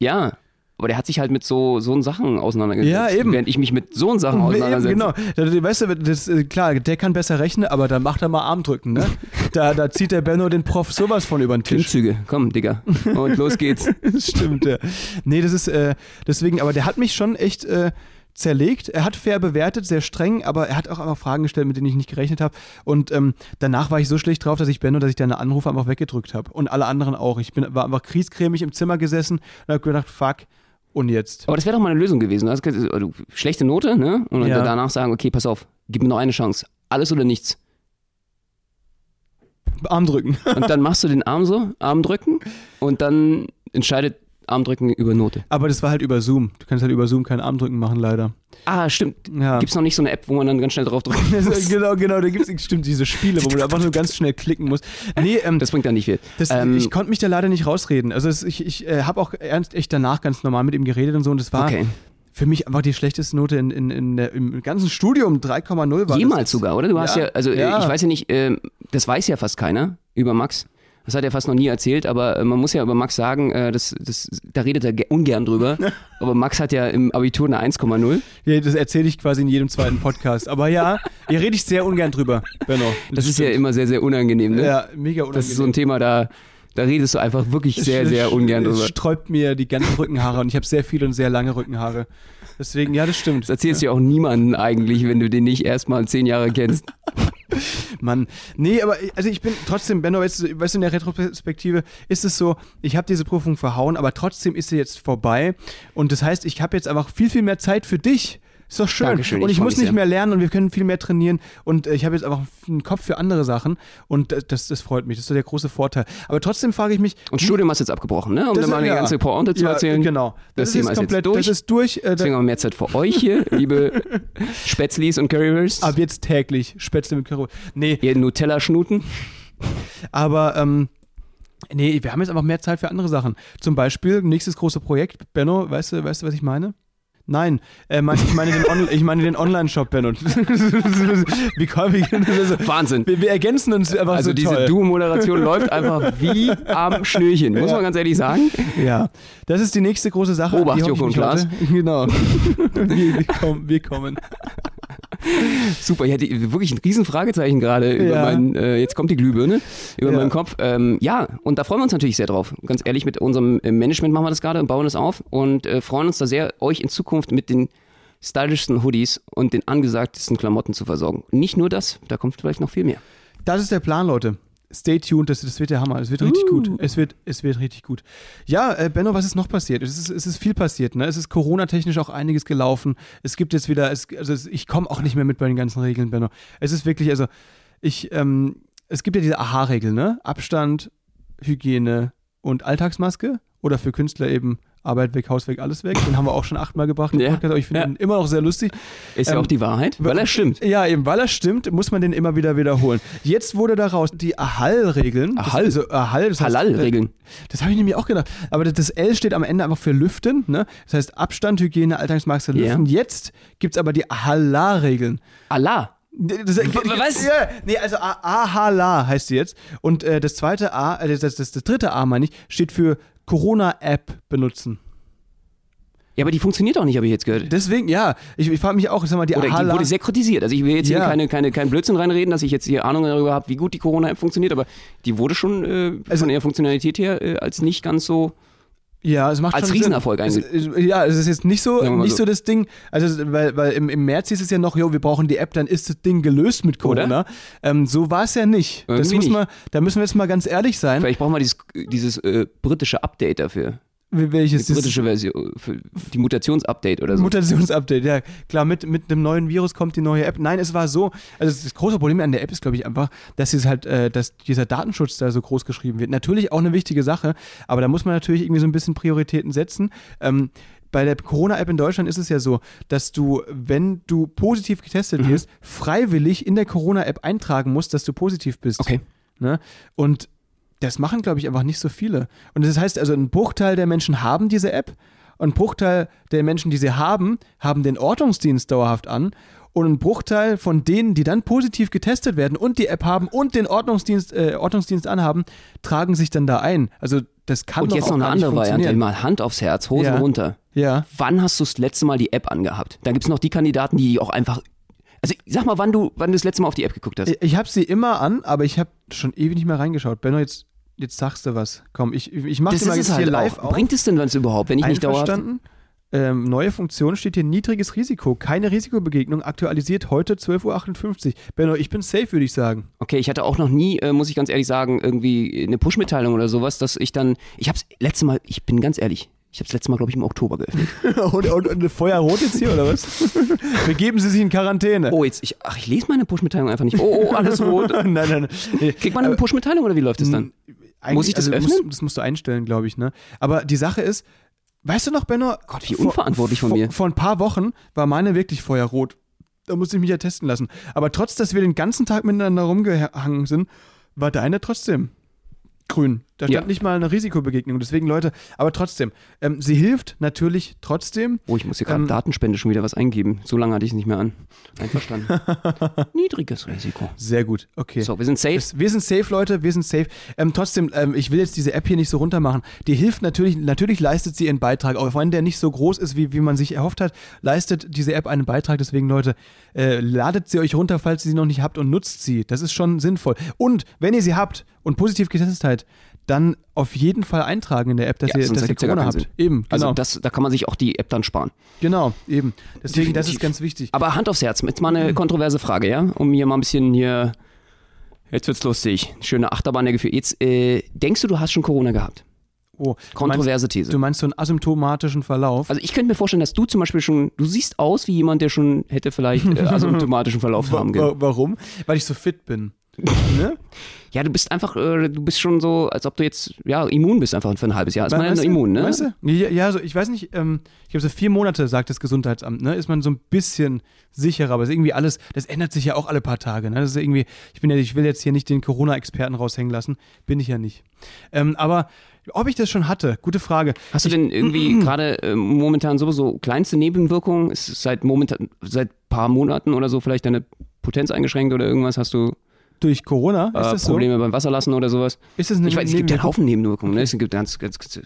ja. Aber der hat sich halt mit so, so Sachen auseinandergesetzt. Ja, eben. Während ich mich mit so Sachen auseinandersetze. Genau, da, da- weißt du, das, äh, klar, der kann besser rechnen, aber da macht er mal Armdrücken, ne? Da, da zieht der Benno den Prof sowas von über den Tisch. Klimmzüge, komm, Digga. Und los geht's. <laughs> Das stimmt, ja. Nee, das ist äh, deswegen, aber der hat mich schon echt äh, zerlegt. Er hat fair bewertet, sehr streng, aber er hat auch einfach Fragen gestellt, mit denen ich nicht gerechnet habe. Und ähm, danach war ich so schlecht drauf, dass ich Benno, dass ich deine Anrufe einfach weggedrückt habe. Und alle anderen auch. Ich bin, war einfach kriescremig im Zimmer gesessen und habe gedacht, fuck, und jetzt? Aber das wäre doch mal eine Lösung gewesen. Also, also, schlechte Note, ne? Und dann Ja. danach sagen, okay, pass auf, gib mir noch eine Chance. Alles oder nichts. Armdrücken. Und dann machst du den Arm so, Arm drücken und dann entscheidet Armdrücken über Note. Aber das war halt über Zoom. Du kannst halt über Zoom keinen Armdrücken machen, leider. Ah, stimmt. Ja. Gibt es noch nicht so eine App, wo man dann ganz schnell drauf drücken <laughs> muss? genau, genau, da gibt es stimmt diese Spiele, wo man einfach nur ganz schnell klicken muss. Nee, ähm, Das bringt dann nicht viel. Das, Ähm, ich konnte mich da leider nicht rausreden. Also es, ich, ich äh, habe auch ernst echt danach ganz normal mit ihm geredet und so und das war Okay. für mich einfach die schlechteste Note in, in, in der, im ganzen Studium. 3,0 war Jemals das. sogar, oder? Du hast ja, also äh, ja. ich weiß ja nicht, ähm, das weiß ja fast keiner über Max. Das hat er fast noch nie erzählt, aber äh, man muss ja über Max sagen, äh, das, das, da redet er ge- ungern drüber. <laughs> aber Max hat ja im Abitur eine 1,0. Ja, das erzähle ich quasi in jedem zweiten Podcast. Aber ja, hier rede ich sehr ungern drüber, Benno. Das, ist ja immer sehr, sehr unangenehm. Ne? ja, mega unangenehm. das ist so ein Thema, da, da redest du einfach wirklich sehr, sehr ungern Es drüber. sträubt mir die ganzen Rückenhaare und ich habe sehr viele und sehr lange Rückenhaare. Deswegen, ja, das stimmt. Das erzählst du ja auch niemandem eigentlich, wenn du den nicht erstmal zehn Jahre kennst. <laughs> Mann. Nee, aber also ich bin trotzdem, Benno, weißt du, weißt du, in der Retroperspektive ist es so, ich habe diese Prüfung verhauen, aber trotzdem ist sie jetzt vorbei. Und das heißt, ich habe jetzt einfach viel, viel mehr Zeit für dich. Ist doch schön. Dankeschön, und ich ich muss nicht sehr. mehr lernen und wir können viel mehr trainieren. Und äh, ich habe jetzt einfach einen Kopf für andere Sachen. Und äh, das, das freut mich. Das ist so der große Vorteil. Aber trotzdem frage ich mich. Und Studium hast du jetzt abgebrochen, ne? Um dann mal eine ja. ganze Pointe zu ja, erzählen. Genau. Das Das, Thema ist komplett, durch. das ist durch. Äh, Deswegen haben wir mehr Zeit für euch hier, <laughs> liebe Spätzlis und Currywursts. ab jetzt täglich Spätzle mit Karo. Nee, Ihr Nutella-Schnuten. Aber ähm, nee, wir haben jetzt einfach mehr Zeit für andere Sachen. Zum Beispiel nächstes große Projekt. Benno, weißt du, weißt du, was ich meine? Nein, äh, mein, ich meine den, On ich meine den Online-Shop, Benno. <laughs> wie kommen wir, Wahnsinn. wir, wir ergänzen uns einfach Also so diese toll. Duo-Moderation <laughs> läuft einfach wie am Schnürchen, muss Ja. man ganz ehrlich sagen. Ja, das ist die nächste große Sache. Obacht, ich Joko und Klaas. <laughs> Genau. wir, wir, kommen, wir kommen. <laughs> Super, ich hatte wirklich ein riesen Fragezeichen gerade über Ja. meinen, äh, jetzt kommt die Glühbirne, über Ja. meinen Kopf. Ähm, ja, und da freuen wir uns natürlich sehr drauf. Ganz ehrlich, mit unserem äh, Management machen wir das gerade und bauen das auf und äh, freuen uns da sehr, euch in Zukunft mit den stylischsten Hoodies und den angesagtesten Klamotten zu versorgen. Nicht nur das, da kommt vielleicht noch viel mehr. Das ist der Plan, Leute. Stay tuned, das, das wird der Hammer. Es wird richtig Uh. gut. Es wird, es wird richtig gut. Ja, äh, Benno, was ist noch passiert? Es ist, es ist viel passiert. Ne? Es ist Corona-technisch auch einiges gelaufen. Es gibt jetzt wieder, es, also ich komme auch nicht mehr mit bei den ganzen Regeln, Benno. Es ist wirklich, also ich, ähm, es gibt ja diese Aha-Regel, ne? Abstand, Hygiene und Alltagsmaske. Oder für Künstler eben Arbeit weg, Haus weg, alles weg. Den haben wir auch schon achtmal gebracht Ja. Podcast, aber ich finde Ja. ihn immer noch sehr lustig. Ist ja Ähm, auch die Wahrheit, weil er stimmt. Ja, eben, weil er stimmt, muss man den immer wieder wiederholen. Jetzt wurde daraus die Ahal-Regeln. Ahal? Also Ahal, das heißt, Halal-Regeln. Das habe ich nämlich auch gedacht. Aber das L steht am Ende einfach für Lüften. Ne? Das heißt Abstand, Hygiene, Alltagsmaske, Ja. Lüften. Jetzt gibt es aber die Ahala-Regeln. Allah. Das, was? Ja, nee, also Ahala heißt sie jetzt. Und äh, das zweite A, äh, das, das, das, das dritte A, meine ich, steht für Corona-App benutzen. Ja, aber die funktioniert auch nicht, habe ich jetzt gehört. Deswegen, ja, ich, ich frage mich auch, sag mal, die Oder die wurde sehr kritisiert. Also ich will jetzt hier Ja. keine, keine, keinen Blödsinn reinreden, dass ich jetzt hier Ahnung darüber habe, wie gut die Corona-App funktioniert, aber die wurde schon äh, Also von ihrer Funktionalität her äh, als nicht ganz so. Ja, es macht Als schon Riesenerfolg Sinn. eigentlich. Ja, es ist jetzt nicht so, nicht so. so. das Ding, also weil, weil im, im März hieß es ja noch, jo, wir brauchen die App, dann ist das Ding gelöst mit Corona. Ähm, so war es ja nicht. das muss nicht. man, da müssen wir jetzt mal ganz ehrlich sein. Vielleicht brauchen wir dieses, dieses äh, britische Update dafür. Welches Die britische Version, für die Mutationsupdate oder so. Mutationsupdate, ja klar, mit, mit einem neuen Virus kommt die neue App. Nein, es war so, also das große Problem an der App ist, glaube ich, einfach, dass es halt, äh, dass dieser Datenschutz da so groß geschrieben wird. Natürlich auch eine wichtige Sache, aber da muss man natürlich irgendwie so ein bisschen Prioritäten setzen. Ähm, bei der Corona-App in Deutschland ist es ja so, dass du, wenn du positiv getestet Mhm. wirst, freiwillig in der Corona-App eintragen musst, dass du positiv bist. Okay. Ne? Und das machen, glaube ich, einfach nicht so viele. Und das heißt also, ein Bruchteil der Menschen haben diese App und ein Bruchteil der Menschen, die sie haben, haben den Ortungsdienst dauerhaft an. Und ein Bruchteil von denen, die dann positiv getestet werden und die App haben und den Ordnungsdienst, äh, Ordnungsdienst anhaben, tragen sich dann da ein. Also das kann Und doch jetzt noch eine andere Variante. Mal Hand aufs Herz, Hosen Ja. runter. Ja. Wann hast du das letzte Mal die App angehabt? Dann gibt es noch die Kandidaten, die auch einfach. Also sag mal, wann du, wann du das letzte Mal auf die App geguckt hast. Ich, ich habe sie immer an, aber ich habe schon ewig nicht mehr reingeschaut. Benno, jetzt, jetzt sagst du was. Komm, ich, ich mache das mal jetzt halt hier live auch. auf. Bringt es denn was überhaupt, wenn ich nicht dauerhaft. Ähm, neue Funktion steht hier niedriges Risiko. Keine Risikobegegnung. Aktualisiert heute 12.58 Uhr. Benno, ich bin safe, würde ich sagen. Okay, ich hatte auch noch nie, äh, muss ich ganz ehrlich sagen, irgendwie eine Push-Mitteilung oder sowas, dass ich dann. Ich hab's letzte Mal, ich bin ganz ehrlich, ich hab's letzte Mal, glaube ich, im Oktober geöffnet. <laughs> und, und, und Feuerrot jetzt hier, oder was? <laughs> Begeben Sie sich in Quarantäne. Oh, jetzt, ich, ach, ich lese meine Push-Mitteilung einfach nicht. Oh, oh, alles rot. <laughs> nein, nein, nein. Kriegt man eine Push-Mitteilung oder wie läuft es dann? Eigentlich, Muss ich das also, öffnen? Musst, das musst du einstellen, glaube ich, ne? Aber die Sache ist, weißt du noch, Benno? Gott, wie unverantwortlich von vor, mir. Vor ein paar Wochen war meine wirklich feuerrot. Da musste ich mich ja testen lassen. Aber trotz, dass wir den ganzen Tag miteinander rumgehangen sind, war deine trotzdem grün. Da stand Ja. nicht mal eine Risikobegegnung. Deswegen, Leute, aber trotzdem, ähm, sie hilft natürlich trotzdem. Oh, ich muss hier gerade Ähm, Datenspende schon wieder was eingeben. So lange hatte ich es nicht mehr an. Einverstanden. <laughs> Niedriges Risiko. Sehr gut, okay. So, wir sind safe. Wir sind safe, Leute, wir sind safe. Ähm, trotzdem, ähm, ich will jetzt diese App hier nicht so runter machen. Die hilft natürlich, natürlich leistet sie ihren Beitrag, auch wenn der nicht so groß ist, wie, wie man sich erhofft hat, leistet diese App einen Beitrag. Deswegen, Leute, äh, ladet sie euch runter, falls ihr sie noch nicht habt und nutzt sie. Das ist schon sinnvoll. Und wenn ihr sie habt und positiv getestet seid, dann auf jeden Fall eintragen in der App, dass Ja, ihr, dass ihr ja Corona habt. Eben, genau. Also das, da kann man sich auch die App dann sparen. genau, eben. Deswegen, das ist Definitiv. ganz wichtig. Aber Hand aufs Herz, jetzt mal eine kontroverse Frage, ja? Um hier mal ein bisschen hier. Jetzt wird's lustig. Schöne Achterbahn der Gefühle. Jetzt, äh, denkst du, du hast schon Corona gehabt? Oh, Kontroverse These. du meinst so einen asymptomatischen Verlauf? Also ich könnte mir vorstellen, dass du zum Beispiel schon, du siehst aus wie jemand, der schon hätte vielleicht äh, <laughs> asymptomatischen Verlauf haben können. warum? Weil ich so fit bin. <laughs> ne? Ja, du bist einfach, äh, du bist schon so, als ob du jetzt, ja, immun bist einfach für ein halbes Jahr. Ist man ja immun, ne? Weißt du? Ja, ja so, ich weiß nicht, ähm, ich glaube, so vier Monate, sagt das Gesundheitsamt, ne? Ist man so ein bisschen sicherer, aber es ist irgendwie alles, das ändert sich ja auch alle paar Tage, ne? Das ist irgendwie, ich bin ja, ich will jetzt hier nicht den Corona-Experten raushängen lassen, bin ich ja nicht. Ähm, aber ob ich das schon hatte, gute Frage. Hast du denn irgendwie <clears throat> gerade äh, momentan sowieso kleinste Nebenwirkungen? Ist seit momentan, seit paar Monaten oder so vielleicht deine Potenz eingeschränkt oder irgendwas? Hast du Durch Corona, ist äh, das Probleme beim Wasserlassen oder sowas? so? Ist das eine Ich weiß, es gibt ja einen? Haufen Nebenwirkungen. Ne? Es gibt ganz, ganz, ganz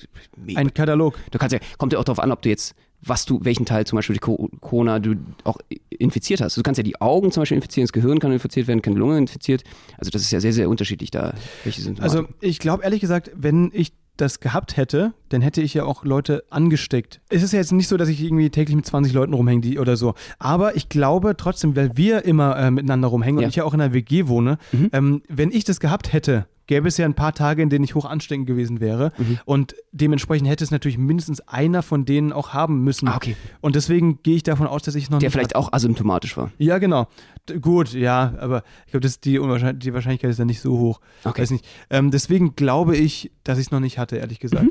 Ein Katalog. Du kannst ja, kommt ja auch darauf an, ob du jetzt, was du, welchen Teil zum Beispiel Corona du auch infiziert hast. Du kannst ja die Augen zum Beispiel infizieren, das Gehirn kann infiziert werden, kann die Lunge infiziert. Also das ist ja sehr, sehr unterschiedlich da, welche Symptome. Also ich glaube ehrlich gesagt, wenn ich das gehabt hätte, dann hätte ich ja auch Leute angesteckt. Es ist ja jetzt nicht so, dass ich irgendwie täglich mit 20 Leuten rumhänge die, oder so. Aber ich glaube trotzdem, weil wir immer äh, miteinander rumhängen Ja. und ich ja auch in einer WG wohne, Mhm. ähm, wenn ich das gehabt hätte, gäbe es ja ein paar Tage, in denen ich hoch ansteckend gewesen wäre. Mhm. Und dementsprechend hätte es natürlich mindestens einer von denen auch haben müssen. Ah, okay. Und deswegen gehe ich davon aus, dass ich noch der vielleicht auch asymptomatisch war. ja, genau. D gut, ja, aber ich glaube, die, Unwahrscheinlich- die Wahrscheinlichkeit ist ja nicht so hoch. Okay. Weiß nicht. Ähm, deswegen glaube ich, dass ich es noch nicht hatte, ehrlich gesagt. Mhm.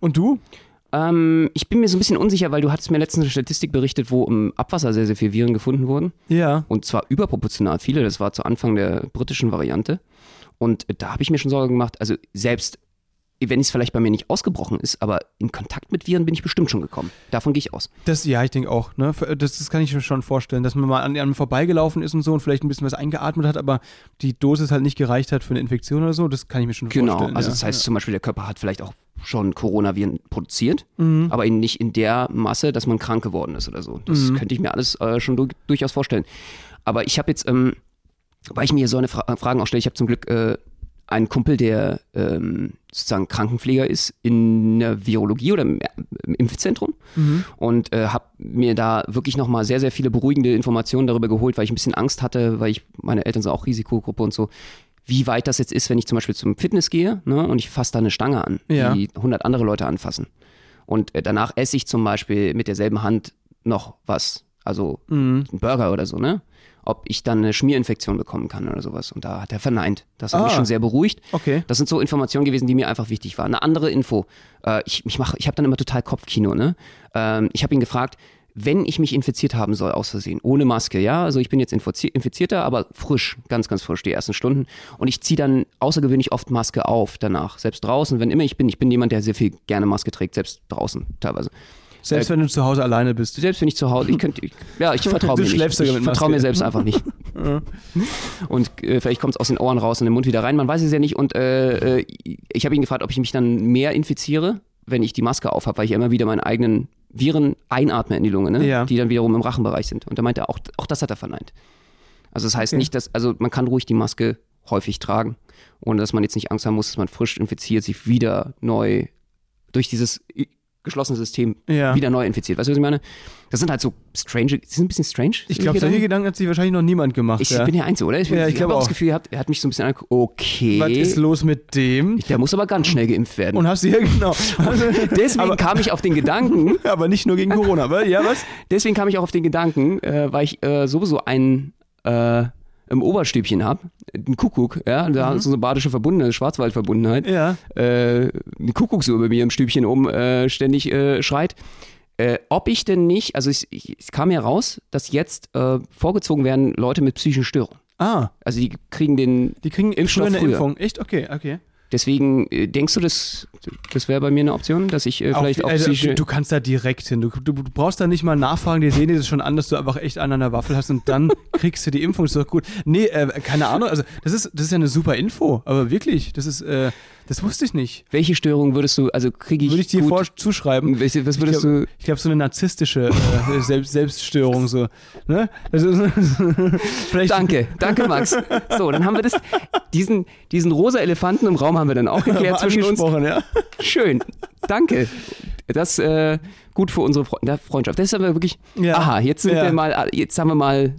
Und du? Ähm, ich bin mir so ein bisschen unsicher, weil du hattest mir letztens eine Statistik berichtet, wo im Abwasser sehr, sehr viele Viren gefunden wurden. Ja. Und zwar überproportional viele. Das war zu Anfang der britischen Variante. Und da habe ich mir schon Sorgen gemacht. Also selbst wenn es vielleicht bei mir nicht ausgebrochen ist, aber in Kontakt mit Viren bin ich bestimmt schon gekommen. Davon gehe ich aus. Das, ja, ich denke auch. Ne? Das, das kann ich mir schon vorstellen, dass man mal an einem vorbeigelaufen ist und so und vielleicht ein bisschen was eingeatmet hat, aber die Dosis halt nicht gereicht hat für eine Infektion oder so. Das kann ich mir schon Genau. vorstellen. Also ja. das heißt zum Beispiel, der Körper hat vielleicht auch schon Coronaviren produziert, Mhm. aber eben nicht in der Masse, dass man krank geworden ist oder so. Das Mhm. könnte ich mir alles äh, schon du durchaus vorstellen. Aber ich habe jetzt, ähm, weil ich mir hier so eine Fra Fragen auch stelle, ich habe zum Glück äh, einen Kumpel, der ähm, sozusagen Krankenpfleger ist in der Virologie oder im, im Impfzentrum Mhm. und äh, habe mir da wirklich nochmal sehr, sehr viele beruhigende Informationen darüber geholt, weil ich ein bisschen Angst hatte, weil ich, meine Eltern sind auch Risikogruppe und so, wie weit das jetzt ist, wenn ich zum Beispiel zum Fitness gehe ne, und ich fasse da eine Stange an, Ja. die 100 andere Leute anfassen. Und äh, danach esse ich zum Beispiel mit derselben Hand noch was, also Mhm. einen Burger oder so, ne? Ob ich dann eine Schmierinfektion bekommen kann oder sowas. Und da hat er verneint. Das hat mich Ah. schon sehr beruhigt. Okay. Das sind so Informationen gewesen, die mir einfach wichtig waren. Eine andere Info. Äh, ich ich, mach- ich habe dann immer total Kopfkino. Ne? Ähm, ich habe ihn gefragt, wenn ich mich infiziert haben soll, aus Versehen, ohne Maske, ja, also ich bin jetzt infizi- infizierter, aber frisch, ganz, ganz frisch, die ersten Stunden. Und ich ziehe dann außergewöhnlich oft Maske auf danach, selbst draußen, wenn immer ich bin. Ich bin jemand, der sehr viel gerne Maske trägt, selbst draußen teilweise. Selbst wenn du zu Hause alleine bist. Selbst wenn ich zu Hause, ich könnte, ich, ja, ich vertraue mir nicht. schläfst Ich vertraue mir selbst einfach nicht. <laughs> Und äh, vielleicht kommt es aus den Ohren raus in den Mund wieder rein, man weiß es ja nicht. Und äh, äh, ich habe ihn gefragt, ob ich mich dann mehr infiziere, wenn ich die Maske aufhabe, weil ich ja immer wieder meine eigenen Viren einatme in die Lunge, ne? Ja. die dann wiederum im Rachenbereich sind. Und da meinte er, auch, auch das hat er verneint. Also das heißt Okay. nicht, dass, also man kann ruhig die Maske häufig tragen, ohne dass man jetzt nicht Angst haben muss, dass man frisch infiziert sich wieder neu durch dieses geschlossene System Ja. wieder neu infiziert. Weißt du, was ich meine? Das sind halt so strange, die sind ein bisschen strange. Ich glaube, solche Gedanken hat sich wahrscheinlich noch niemand gemacht. ich ja. bin der Einzige, oder? Ich, Ja, ich ich habe auch das. Gefühl, er hat, er hat mich so ein bisschen angeguckt. Okay. Was ist los mit dem? Der muss aber ganz schnell geimpft werden. Und hast du ja genau. <laughs> deswegen aber, kam ich auf den Gedanken, <laughs> aber nicht nur gegen Corona, aber ja, was? deswegen kam ich auch auf den Gedanken, äh, weil ich äh, sowieso einen, äh, im Oberstübchen habe, einen Kuckuck, ja, da ist so eine badische Verbundenheit, Schwarzwaldverbundenheit, Ja. äh, ein Kuckucksuhr bei mir im Stübchen oben äh, ständig äh, schreit. Äh, ob ich denn nicht, also es, ich, es kam heraus, dass jetzt äh, vorgezogen werden Leute mit psychischen Störungen. Ah, Also die kriegen den die kriegen Impfstoff früher eine früher. Impfung. Echt? Okay, okay. Deswegen äh, denkst du, das, das wäre bei mir eine Option, dass ich äh, vielleicht auch also, psychische. du kannst da direkt hin. Du, du, du brauchst da nicht mal nachfragen, die sehen dir das schon an, dass du einfach echt einen an der Waffel hast und dann <laughs> kriegst du die Impfung. Ist doch gut. Nee, äh, keine Ahnung. Also, das ist, das ist ja eine super Info. Aber wirklich, das ist, äh, das wusste ich nicht. welche Störung würdest du, also kriege ich. Würde ich dir gut, vor zuschreiben. Welche, was würdest ich glaub, du. Ich glaube, so eine narzisstische äh, Selbst Selbststörung so. Ne? Ist, <laughs> vielleicht Danke, danke Max. So, dann haben wir das, diesen, diesen rosa Elefanten im Raum haben wir dann auch geklärt zwischen uns. ja. Schön, danke. Das äh, gut für unsere Freundschaft. Das ist aber wirklich. Ja. Aha, jetzt sind Ja. wir mal, jetzt haben wir mal,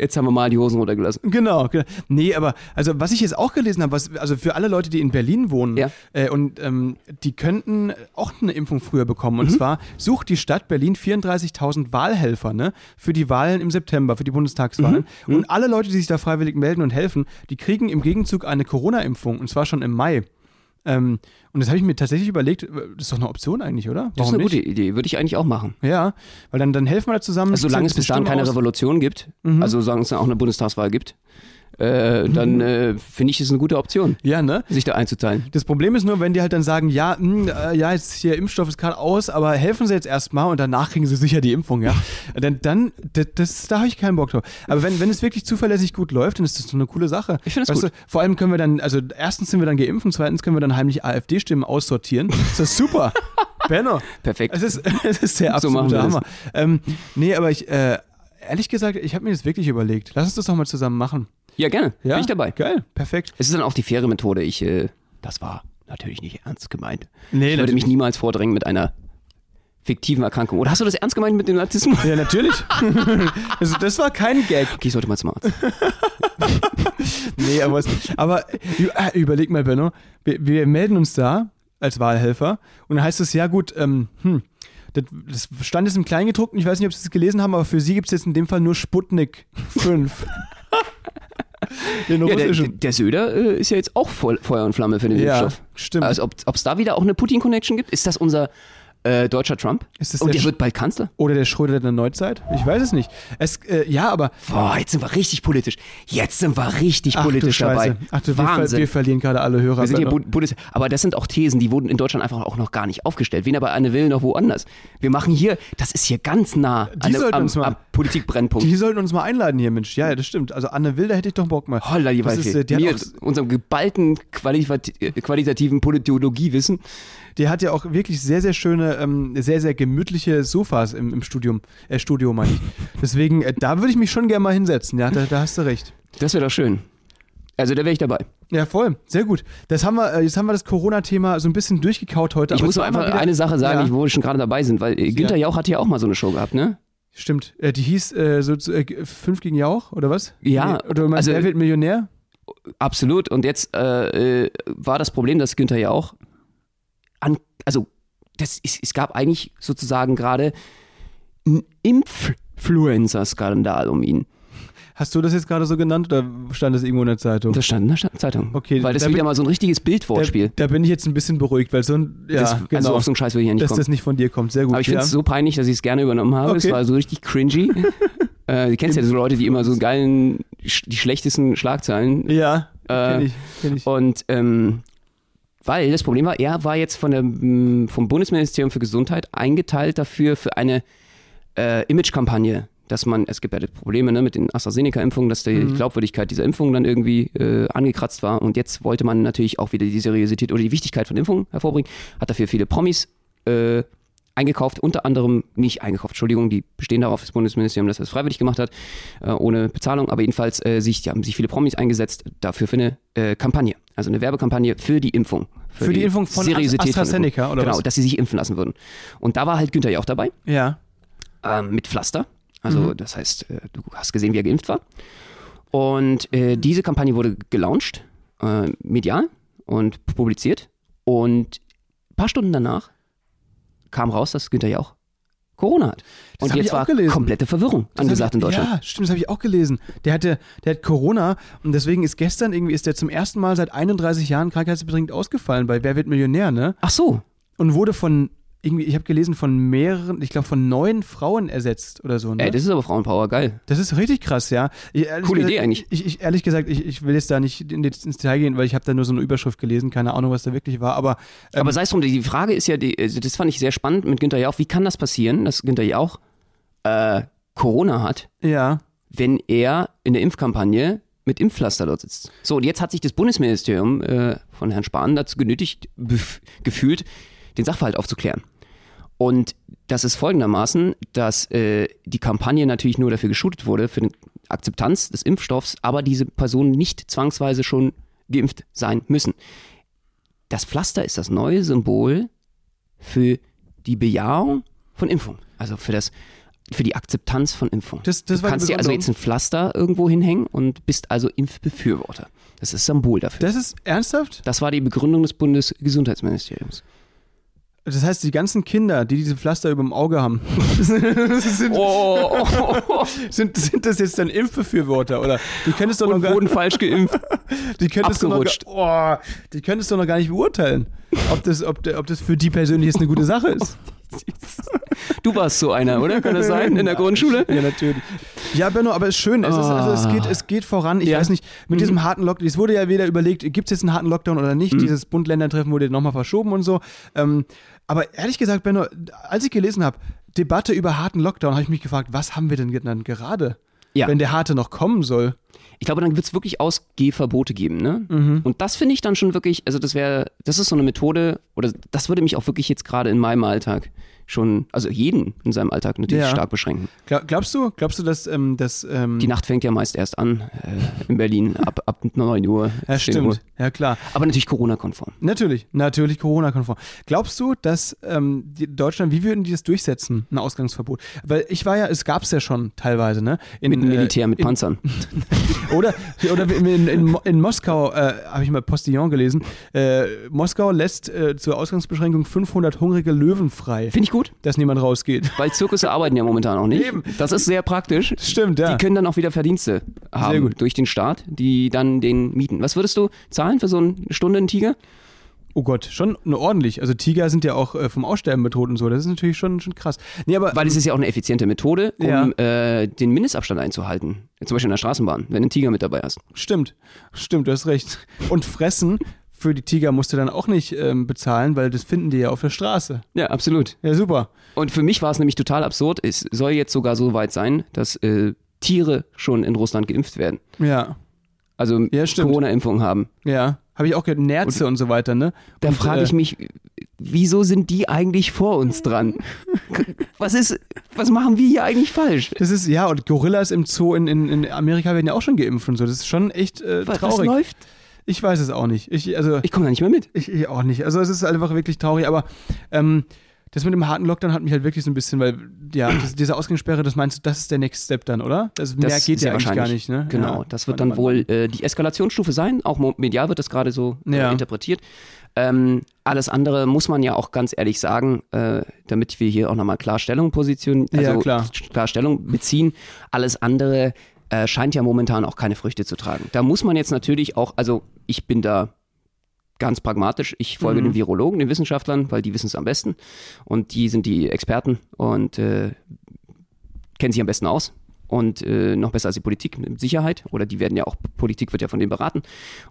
jetzt haben wir mal die Hosen runtergelassen. Genau, genau. Nee, aber also was ich jetzt auch gelesen habe, was, also für alle Leute, die in Berlin wohnen Ja. äh, und ähm, die könnten auch eine Impfung früher bekommen. Mhm. Und zwar sucht die Stadt Berlin 34.000 Wahlhelfer ne, für die Wahlen im September, für die Bundestagswahlen. Mhm. Und alle Leute, die sich da freiwillig melden und helfen, die kriegen im Gegenzug eine Corona-Impfung und zwar schon im Mai. Ähm, und das habe ich mir tatsächlich überlegt, äh, das ist doch eine Option eigentlich, oder? Das ist eine nicht? gute Idee, würde ich eigentlich auch machen. Ja, weil dann, dann helfen wir da zusammen. Also, solange es bis dahin keine aus- Revolution gibt, Mhm. also solange es dann auch eine Bundestagswahl gibt, äh, dann äh, finde ich es eine gute Option, Ja, ne? sich da einzuteilen. Das Problem ist nur, wenn die halt dann sagen, ja, mh, äh, ja, jetzt hier Impfstoff ist gerade aus, aber helfen Sie jetzt erstmal und danach kriegen Sie sicher die Impfung, ja. <laughs> dann, dann das, das, da habe ich keinen Bock drauf. Aber wenn, wenn es wirklich zuverlässig gut läuft, dann ist das so eine coole Sache. Ich finde es gut. Du, vor allem können wir dann, also erstens sind wir dann geimpft und zweitens können wir dann heimlich AfD-Stimmen aussortieren. Das ist super. <laughs> Benno. Perfekt. Es ist, <laughs> es ist der So absolute wir Hammer. Ähm, nee, aber ich, äh, ehrlich gesagt, ich habe mir das wirklich überlegt. Lass uns das doch mal zusammen machen. Ja, gerne. Ja? Bin ich dabei. Geil, perfekt. Es ist dann auch die faire Methode. Ich, äh, das war natürlich nicht ernst gemeint. Nee, ich würde mich niemals vordrängen mit einer fiktiven Erkrankung. Oder hast du das ernst gemeint mit dem Narzissmus? Ja, natürlich. <laughs> also, das war kein Gag. Okay, ich sollte mal zum Arzt. <laughs> Nee, aber, es, aber äh, überleg mal, Benno. Wir, wir melden uns da als Wahlhelfer und dann heißt es, ja gut, ähm, hm, das, das stand jetzt im Kleingedruckten, ich weiß nicht, ob Sie es gelesen haben, aber für Sie gibt es jetzt in dem Fall nur Sputnik 5. <laughs> Den Ja, der, der Söder äh, ist ja jetzt auch voll, Feuer und Flamme für den Ja, Impfstoff. stimmt. Also ob es da wieder auch eine Putin-Connection gibt? Ist das unser äh, deutscher Trump? Ist das Und der der wird bald Kanzler? Oder der Schröder der Neuzeit? Ich weiß es nicht. Es, äh, ja, aber Boah, jetzt sind wir richtig politisch. Jetzt sind wir richtig ach, politisch du dabei. Ach, du, wir, Wahnsinn. wir verlieren gerade alle Hörer. Wir sind hier. Bu- Bundes aber das sind auch Thesen, die wurden in Deutschland einfach auch noch gar nicht aufgestellt. Weder bei Anne Will noch woanders. Wir machen hier, das ist hier ganz nah Die sollten am, uns mal- am Politikbrennpunkt. Die sollten uns mal einladen hier, Mensch. Ja, ja, das stimmt. Also Anne Will, da hätte ich doch Bock mal. Holla, die Das ist, äh, die, Mir, unserem geballten äh, qualitativen Politologiewissen. Die hat ja auch wirklich sehr, sehr schöne, ähm, sehr, sehr gemütliche Sofas im, im Studium, äh, Studio, meine ich. Deswegen, äh, da würde ich mich schon gerne mal hinsetzen. Ja, da, da hast du recht. Das wäre doch schön. Also da wäre ich dabei. Ja, voll. Sehr gut. Das haben wir, äh, jetzt haben wir das Corona-Thema so ein bisschen durchgekaut heute. Ich muss nur einfach wieder- eine Sache sagen, Ja. ich, wo wir schon gerade dabei sind, weil äh, Günther Ja. Jauch hat ja auch mal so eine Show gehabt, ne? Stimmt. Äh, die hieß äh, so äh, Fünf gegen Jauch, oder was? Ja, Oder du meinst, also- wer wird Millionär? Absolut. Und jetzt äh, war das Problem, dass Günther Jauch an, also das ist, es gab eigentlich sozusagen gerade einen Influencer-Skandal um ihn. Hast du das jetzt gerade so genannt oder stand das irgendwo in der Zeitung? Das stand in der Zeitung. Okay, Weil das da wieder bin- mal so ein richtiges Bildwortspiel. Da, da bin ich jetzt ein bisschen beruhigt, weil so ein, ja, das, genau, Also auf so einen Scheiß will ich ja nicht dass kommen. das nicht von dir kommt. Sehr gut. Aber ich finde ja. es so peinlich, dass ich es gerne übernommen habe. Es Okay. war so richtig cringy. <laughs> äh, du kennst ja so Leute, die immer so geilen, die schlechtesten Schlagzeilen. Ja, Äh, kenn ich, kenn ich. Und ähm, weil das Problem war, er war jetzt von der, m, vom Bundesministerium für Gesundheit eingeteilt dafür für eine äh, Imagekampagne, dass man, es gibt ja Probleme ne, mit den AstraZeneca-Impfungen, dass die Mhm. Glaubwürdigkeit dieser Impfungen dann irgendwie äh, angekratzt war. Und jetzt wollte man natürlich auch wieder die Seriosität oder die Wichtigkeit von Impfungen hervorbringen, hat dafür viele Promis äh, eingekauft, unter anderem nicht eingekauft, Entschuldigung, die bestehen darauf, das Bundesministerium, dass es freiwillig gemacht hat, äh, ohne Bezahlung, aber jedenfalls äh, sich, die haben sich viele Promis eingesetzt dafür für eine äh, Kampagne, also eine Werbekampagne für die Impfung. Für die Impfung von Seriosität von AstraZeneca, Impfung. oder Genau, was? dass sie sich impfen lassen würden. Und da war halt Günther ja auch dabei, ja. ähm, mit Pflaster. Also Mhm. das heißt, äh, du hast gesehen, wie er geimpft war. Und äh, diese Kampagne wurde gelauncht, äh, medial und publiziert. Und ein paar Stunden danach kam raus, dass Günther Jauch Corona hat. Das Und jetzt ich auch war gelesen. komplette Verwirrung Das angesagt ich, in Deutschland. Ja, stimmt, das habe ich auch gelesen. Der hatte, der hat Corona und deswegen ist gestern irgendwie ist der zum ersten Mal seit 31 Jahren krankheitsbedingt ausgefallen bei Wer wird Millionär, ne? Ach so, Und wurde von irgendwie, ich habe gelesen, von mehreren, ich glaube von neun Frauen ersetzt oder so. Ne? ey, das ist aber Frauenpower, geil. Das ist richtig krass, ja. Ich, Coole gesagt, Idee eigentlich. Ich, ich, ehrlich gesagt, ich, ich will jetzt da nicht in, ins Detail gehen, weil ich habe da nur so eine Überschrift gelesen, keine Ahnung, was da wirklich war, aber ähm, Aber sei es drum, die Frage ist ja, die, also das fand ich sehr spannend mit Günther Jauch. Wie kann das passieren, dass Günther Jauch äh, Corona hat, ja. wenn er in der Impfkampagne mit Impfpflaster dort sitzt? So, und jetzt hat sich das Bundesministerium äh, von Herrn Spahn dazu genötigt, gefühlt, den Sachverhalt aufzuklären. Und das ist folgendermaßen, dass äh, die Kampagne natürlich nur dafür geschootet wurde, für die Akzeptanz des Impfstoffs, aber diese Personen nicht zwangsweise schon geimpft sein müssen. Das Pflaster ist das neue Symbol für die Bejahung von Impfung. Also für das für die Akzeptanz von Impfung. Das- das du kannst dir also jetzt ein Pflaster irgendwo hinhängen und bist also Impfbefürworter. Das ist Symbol dafür. Das ist ernsthaft? Das war die Begründung des Bundesgesundheitsministeriums. Das heißt, die ganzen Kinder, die diese Pflaster über dem Auge haben, <laughs> sind, Oh, <laughs> sind, sind das jetzt dann Impfbefürworter? Oder die können es doch noch und gar, wurden falsch geimpft. <laughs> die können es doch noch, abgerutscht. gar- oh, die können es doch noch gar nicht beurteilen, ob das, ob, ob das für die persönlich jetzt eine gute Sache ist. Du warst so einer, oder? Kann das sein? In der Grundschule? <laughs> Ja, natürlich. Ja, Benno, aber es ist schön. Es, ist, also es, geht, es geht voran. Ich Ja. weiß nicht, mit diesem harten Lockdown, es wurde ja wieder überlegt, gibt es jetzt einen harten Lockdown oder nicht? Dieses Bund-Länder-Treffen wurde nochmal verschoben und so. Ähm, aber ehrlich gesagt, Benno, als ich gelesen habe, Debatte über harten Lockdown, habe ich mich gefragt, was haben wir denn dann gerade? Ja. Wenn der harte noch kommen soll. Ich glaube, dann wird es wirklich Ausgehverbote geben, ne? Mhm. Und das finde ich dann schon wirklich, also das wäre, das ist so eine Methode, oder das würde mich auch wirklich jetzt gerade in meinem Alltag schon, also jeden in seinem Alltag natürlich Ja. stark beschränken. Glaub, glaubst du, glaubst du, dass, ähm, dass ähm, Die Nacht fängt ja meist erst an äh, in Berlin ab, ab 9 Uhr. ja, 10 Uhr. stimmt. Ja, klar. Aber natürlich Corona-konform. Natürlich, natürlich Corona-konform. Glaubst du, dass ähm, Deutschland, wie würden die das durchsetzen, ein Ausgangsverbot? Weil ich war ja, es gab es ja schon teilweise, ne? In, Mit dem Militär, mit in, Panzern. <laughs> Oder, oder in, in, in Moskau, äh, habe ich mal Postillon gelesen, äh, Moskau lässt äh, zur Ausgangsbeschränkung 500 hungrige Löwen frei, Finde ich gut, dass niemand rausgeht. weil Zirkusse arbeiten ja momentan auch nicht. Eben. Das ist sehr praktisch. Stimmt, ja. Die können dann auch wieder Verdienste haben gut. durch den Staat, die dann den mieten. Was würdest du zahlen für so eine Stunde einen Tiger? Oh Gott, schon ordentlich. Also Tiger sind ja auch äh, vom Aussterben bedroht und so. Das ist natürlich schon, schon krass. Nee, aber Weil es ist ja auch eine effiziente Methode, um Ja. äh, den Mindestabstand einzuhalten. Zum Beispiel in der Straßenbahn, wenn du einen Tiger mit dabei hast. stimmt, stimmt, du hast recht. Und fressen für die Tiger musst du dann auch nicht ähm, bezahlen, weil das finden die ja auf der Straße. Ja, absolut. Ja, super. Und für mich war es nämlich total absurd. Es soll jetzt sogar so weit sein, dass äh, Tiere schon in Russland geimpft werden. Ja, Also Ja. Corona-Impfung haben. ja. Habe ich auch gehört, Nerze und, so weiter, ne? Da Und, frage ich äh, mich, wieso sind die eigentlich vor uns dran? <laughs> Was ist, was machen wir hier eigentlich falsch? Das ist, ja, und Gorillas im Zoo in, in, in Amerika werden ja auch schon geimpft und so. Das ist schon echt äh, Was, was traurig. läuft? Ich weiß es auch nicht. Ich, also, Ich komme da nicht mehr mit. ich, ich auch nicht. Also, es ist einfach wirklich traurig, aber ähm, das mit dem harten Lockdown hat mich halt wirklich so ein bisschen, weil, ja, <clears throat> das, diese Ausgangssperre, das meinst du, das ist der Next Step dann, oder? Das, mehr Das geht sehr ja eigentlich gar nicht, ne? Genau, Ja. das wird dann wohl äh, die Eskalationsstufe sein. Auch medial wird das gerade so äh, Ja. interpretiert. Ähm, alles andere muss man ja auch ganz ehrlich sagen, äh, damit wir hier auch nochmal klar Stellung positionieren, also Ja, klar. klar Stellung beziehen. Alles andere äh, scheint ja momentan auch keine Früchte zu tragen. Da muss man jetzt natürlich auch, also ich bin da ganz pragmatisch. Ich folge Mhm. den Virologen, den Wissenschaftlern, weil die wissen es am besten. Und die sind die Experten und äh, kennen sich am besten aus. Und äh, noch besser als die Politik mit Sicherheit. Oder die werden ja auch, Politik wird ja von denen beraten.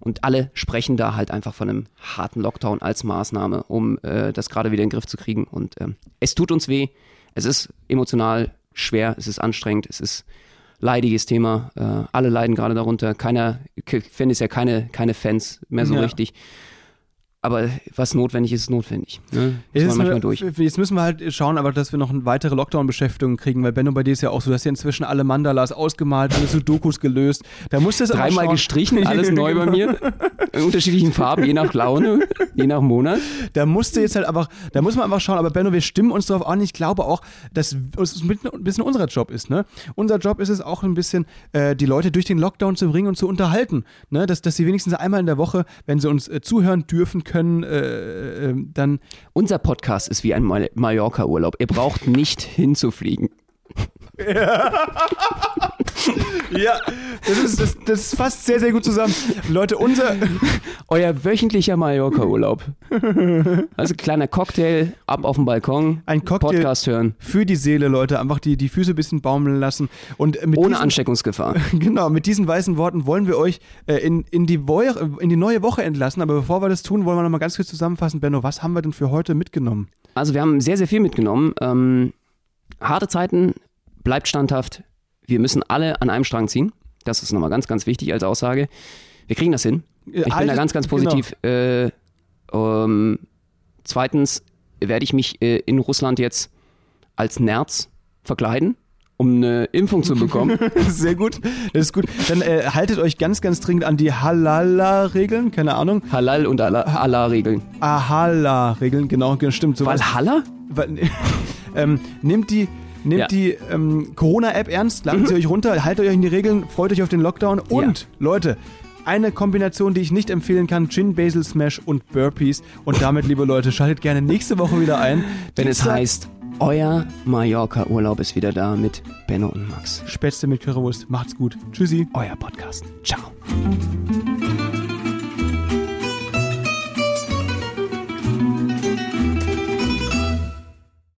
Und alle sprechen da halt einfach von einem harten Lockdown als Maßnahme, um äh, das gerade wieder in den Griff zu kriegen. Und ähm, es tut uns weh. Es ist emotional schwer, es ist anstrengend, es ist leidiges Thema. Äh, alle leiden gerade darunter. Keiner, Fan ist ja keine, keine Fans mehr so Ja. richtig. Aber was notwendig ist, ist notwendig. Ne? Jetzt, nur- durch. jetzt müssen wir halt schauen, aber dass wir noch eine weitere Lockdown-Beschäftigung kriegen, weil Benno, bei dir ist ja auch so, du hast ja inzwischen alle Mandalas ausgemalt, alle Sudokus gelöst. Da musst du es Dreimal gestrichen, <laughs> alles neu bei mir. In unterschiedlichen Farben, je nach Laune, je nach Monat. Da musst du jetzt halt einfach, da muss man einfach schauen, aber Benno, wir stimmen uns darauf an. Ich glaube auch, dass es ein bisschen unser Job ist, ne? Unser Job ist es auch ein bisschen, äh, die Leute durch den Lockdown zu bringen und zu unterhalten, ne? Dass, dass sie wenigstens einmal in der Woche, wenn sie uns äh, zuhören dürfen, können, äh, äh, dann Unser Podcast ist wie ein Mal- Mallorca-Urlaub. Ihr braucht nicht hinzufliegen. ja, <laughs> <laughs> <laughs> das ist das, das fasst sehr sehr gut zusammen. Leute, unser <laughs> Euer wöchentlicher Mallorca-Urlaub. Also kleiner Cocktail, ab auf den Balkon, Ein Cocktail- Podcast hören, für die Seele, Leute, einfach die, die Füße ein bisschen baumeln lassen und ohne diesen, Ansteckungsgefahr. <laughs> Genau, mit diesen weißen Worten wollen wir euch äh, in, in, die Woche, in die neue Woche entlassen. Aber bevor wir das tun, wollen wir noch mal ganz kurz zusammenfassen. Benno, was haben wir denn für heute mitgenommen? Also wir haben sehr, sehr viel mitgenommen. Ähm, harte Zeiten, bleibt standhaft. Wir müssen alle an einem Strang ziehen. Das ist nochmal ganz, ganz wichtig als Aussage. Wir kriegen das hin. Ich bin da ganz, ganz positiv. Äh, ähm, zweitens werde ich mich äh, in Russland jetzt als Nerz verkleiden, um eine Impfung zu bekommen. Genau. <laughs> Sehr gut, das ist gut. Dann äh, haltet euch ganz, ganz dringend an die Halala-Regeln, keine Ahnung. Halal und Allah- Allah-Regeln. Ahala-Regeln, genau, genau, stimmt. sowas. Valhalla? Weil, <laughs> ähm, nehmt die, nehmt Ja. die ähm, Corona-App ernst, ladet sie euch runter, haltet euch an die Regeln, freut euch auf den Lockdown und, Leute, eine Kombination, die ich nicht empfehlen kann, Gin, Basil Smash und Burpees. Und damit, liebe Leute, schaltet gerne nächste Woche wieder ein. Wenn es heißt, euer Mallorca-Urlaub ist wieder da mit Benno und Max. Spätzle mit Currywurst. Macht's gut. Tschüssi. Euer Podcast. Ciao.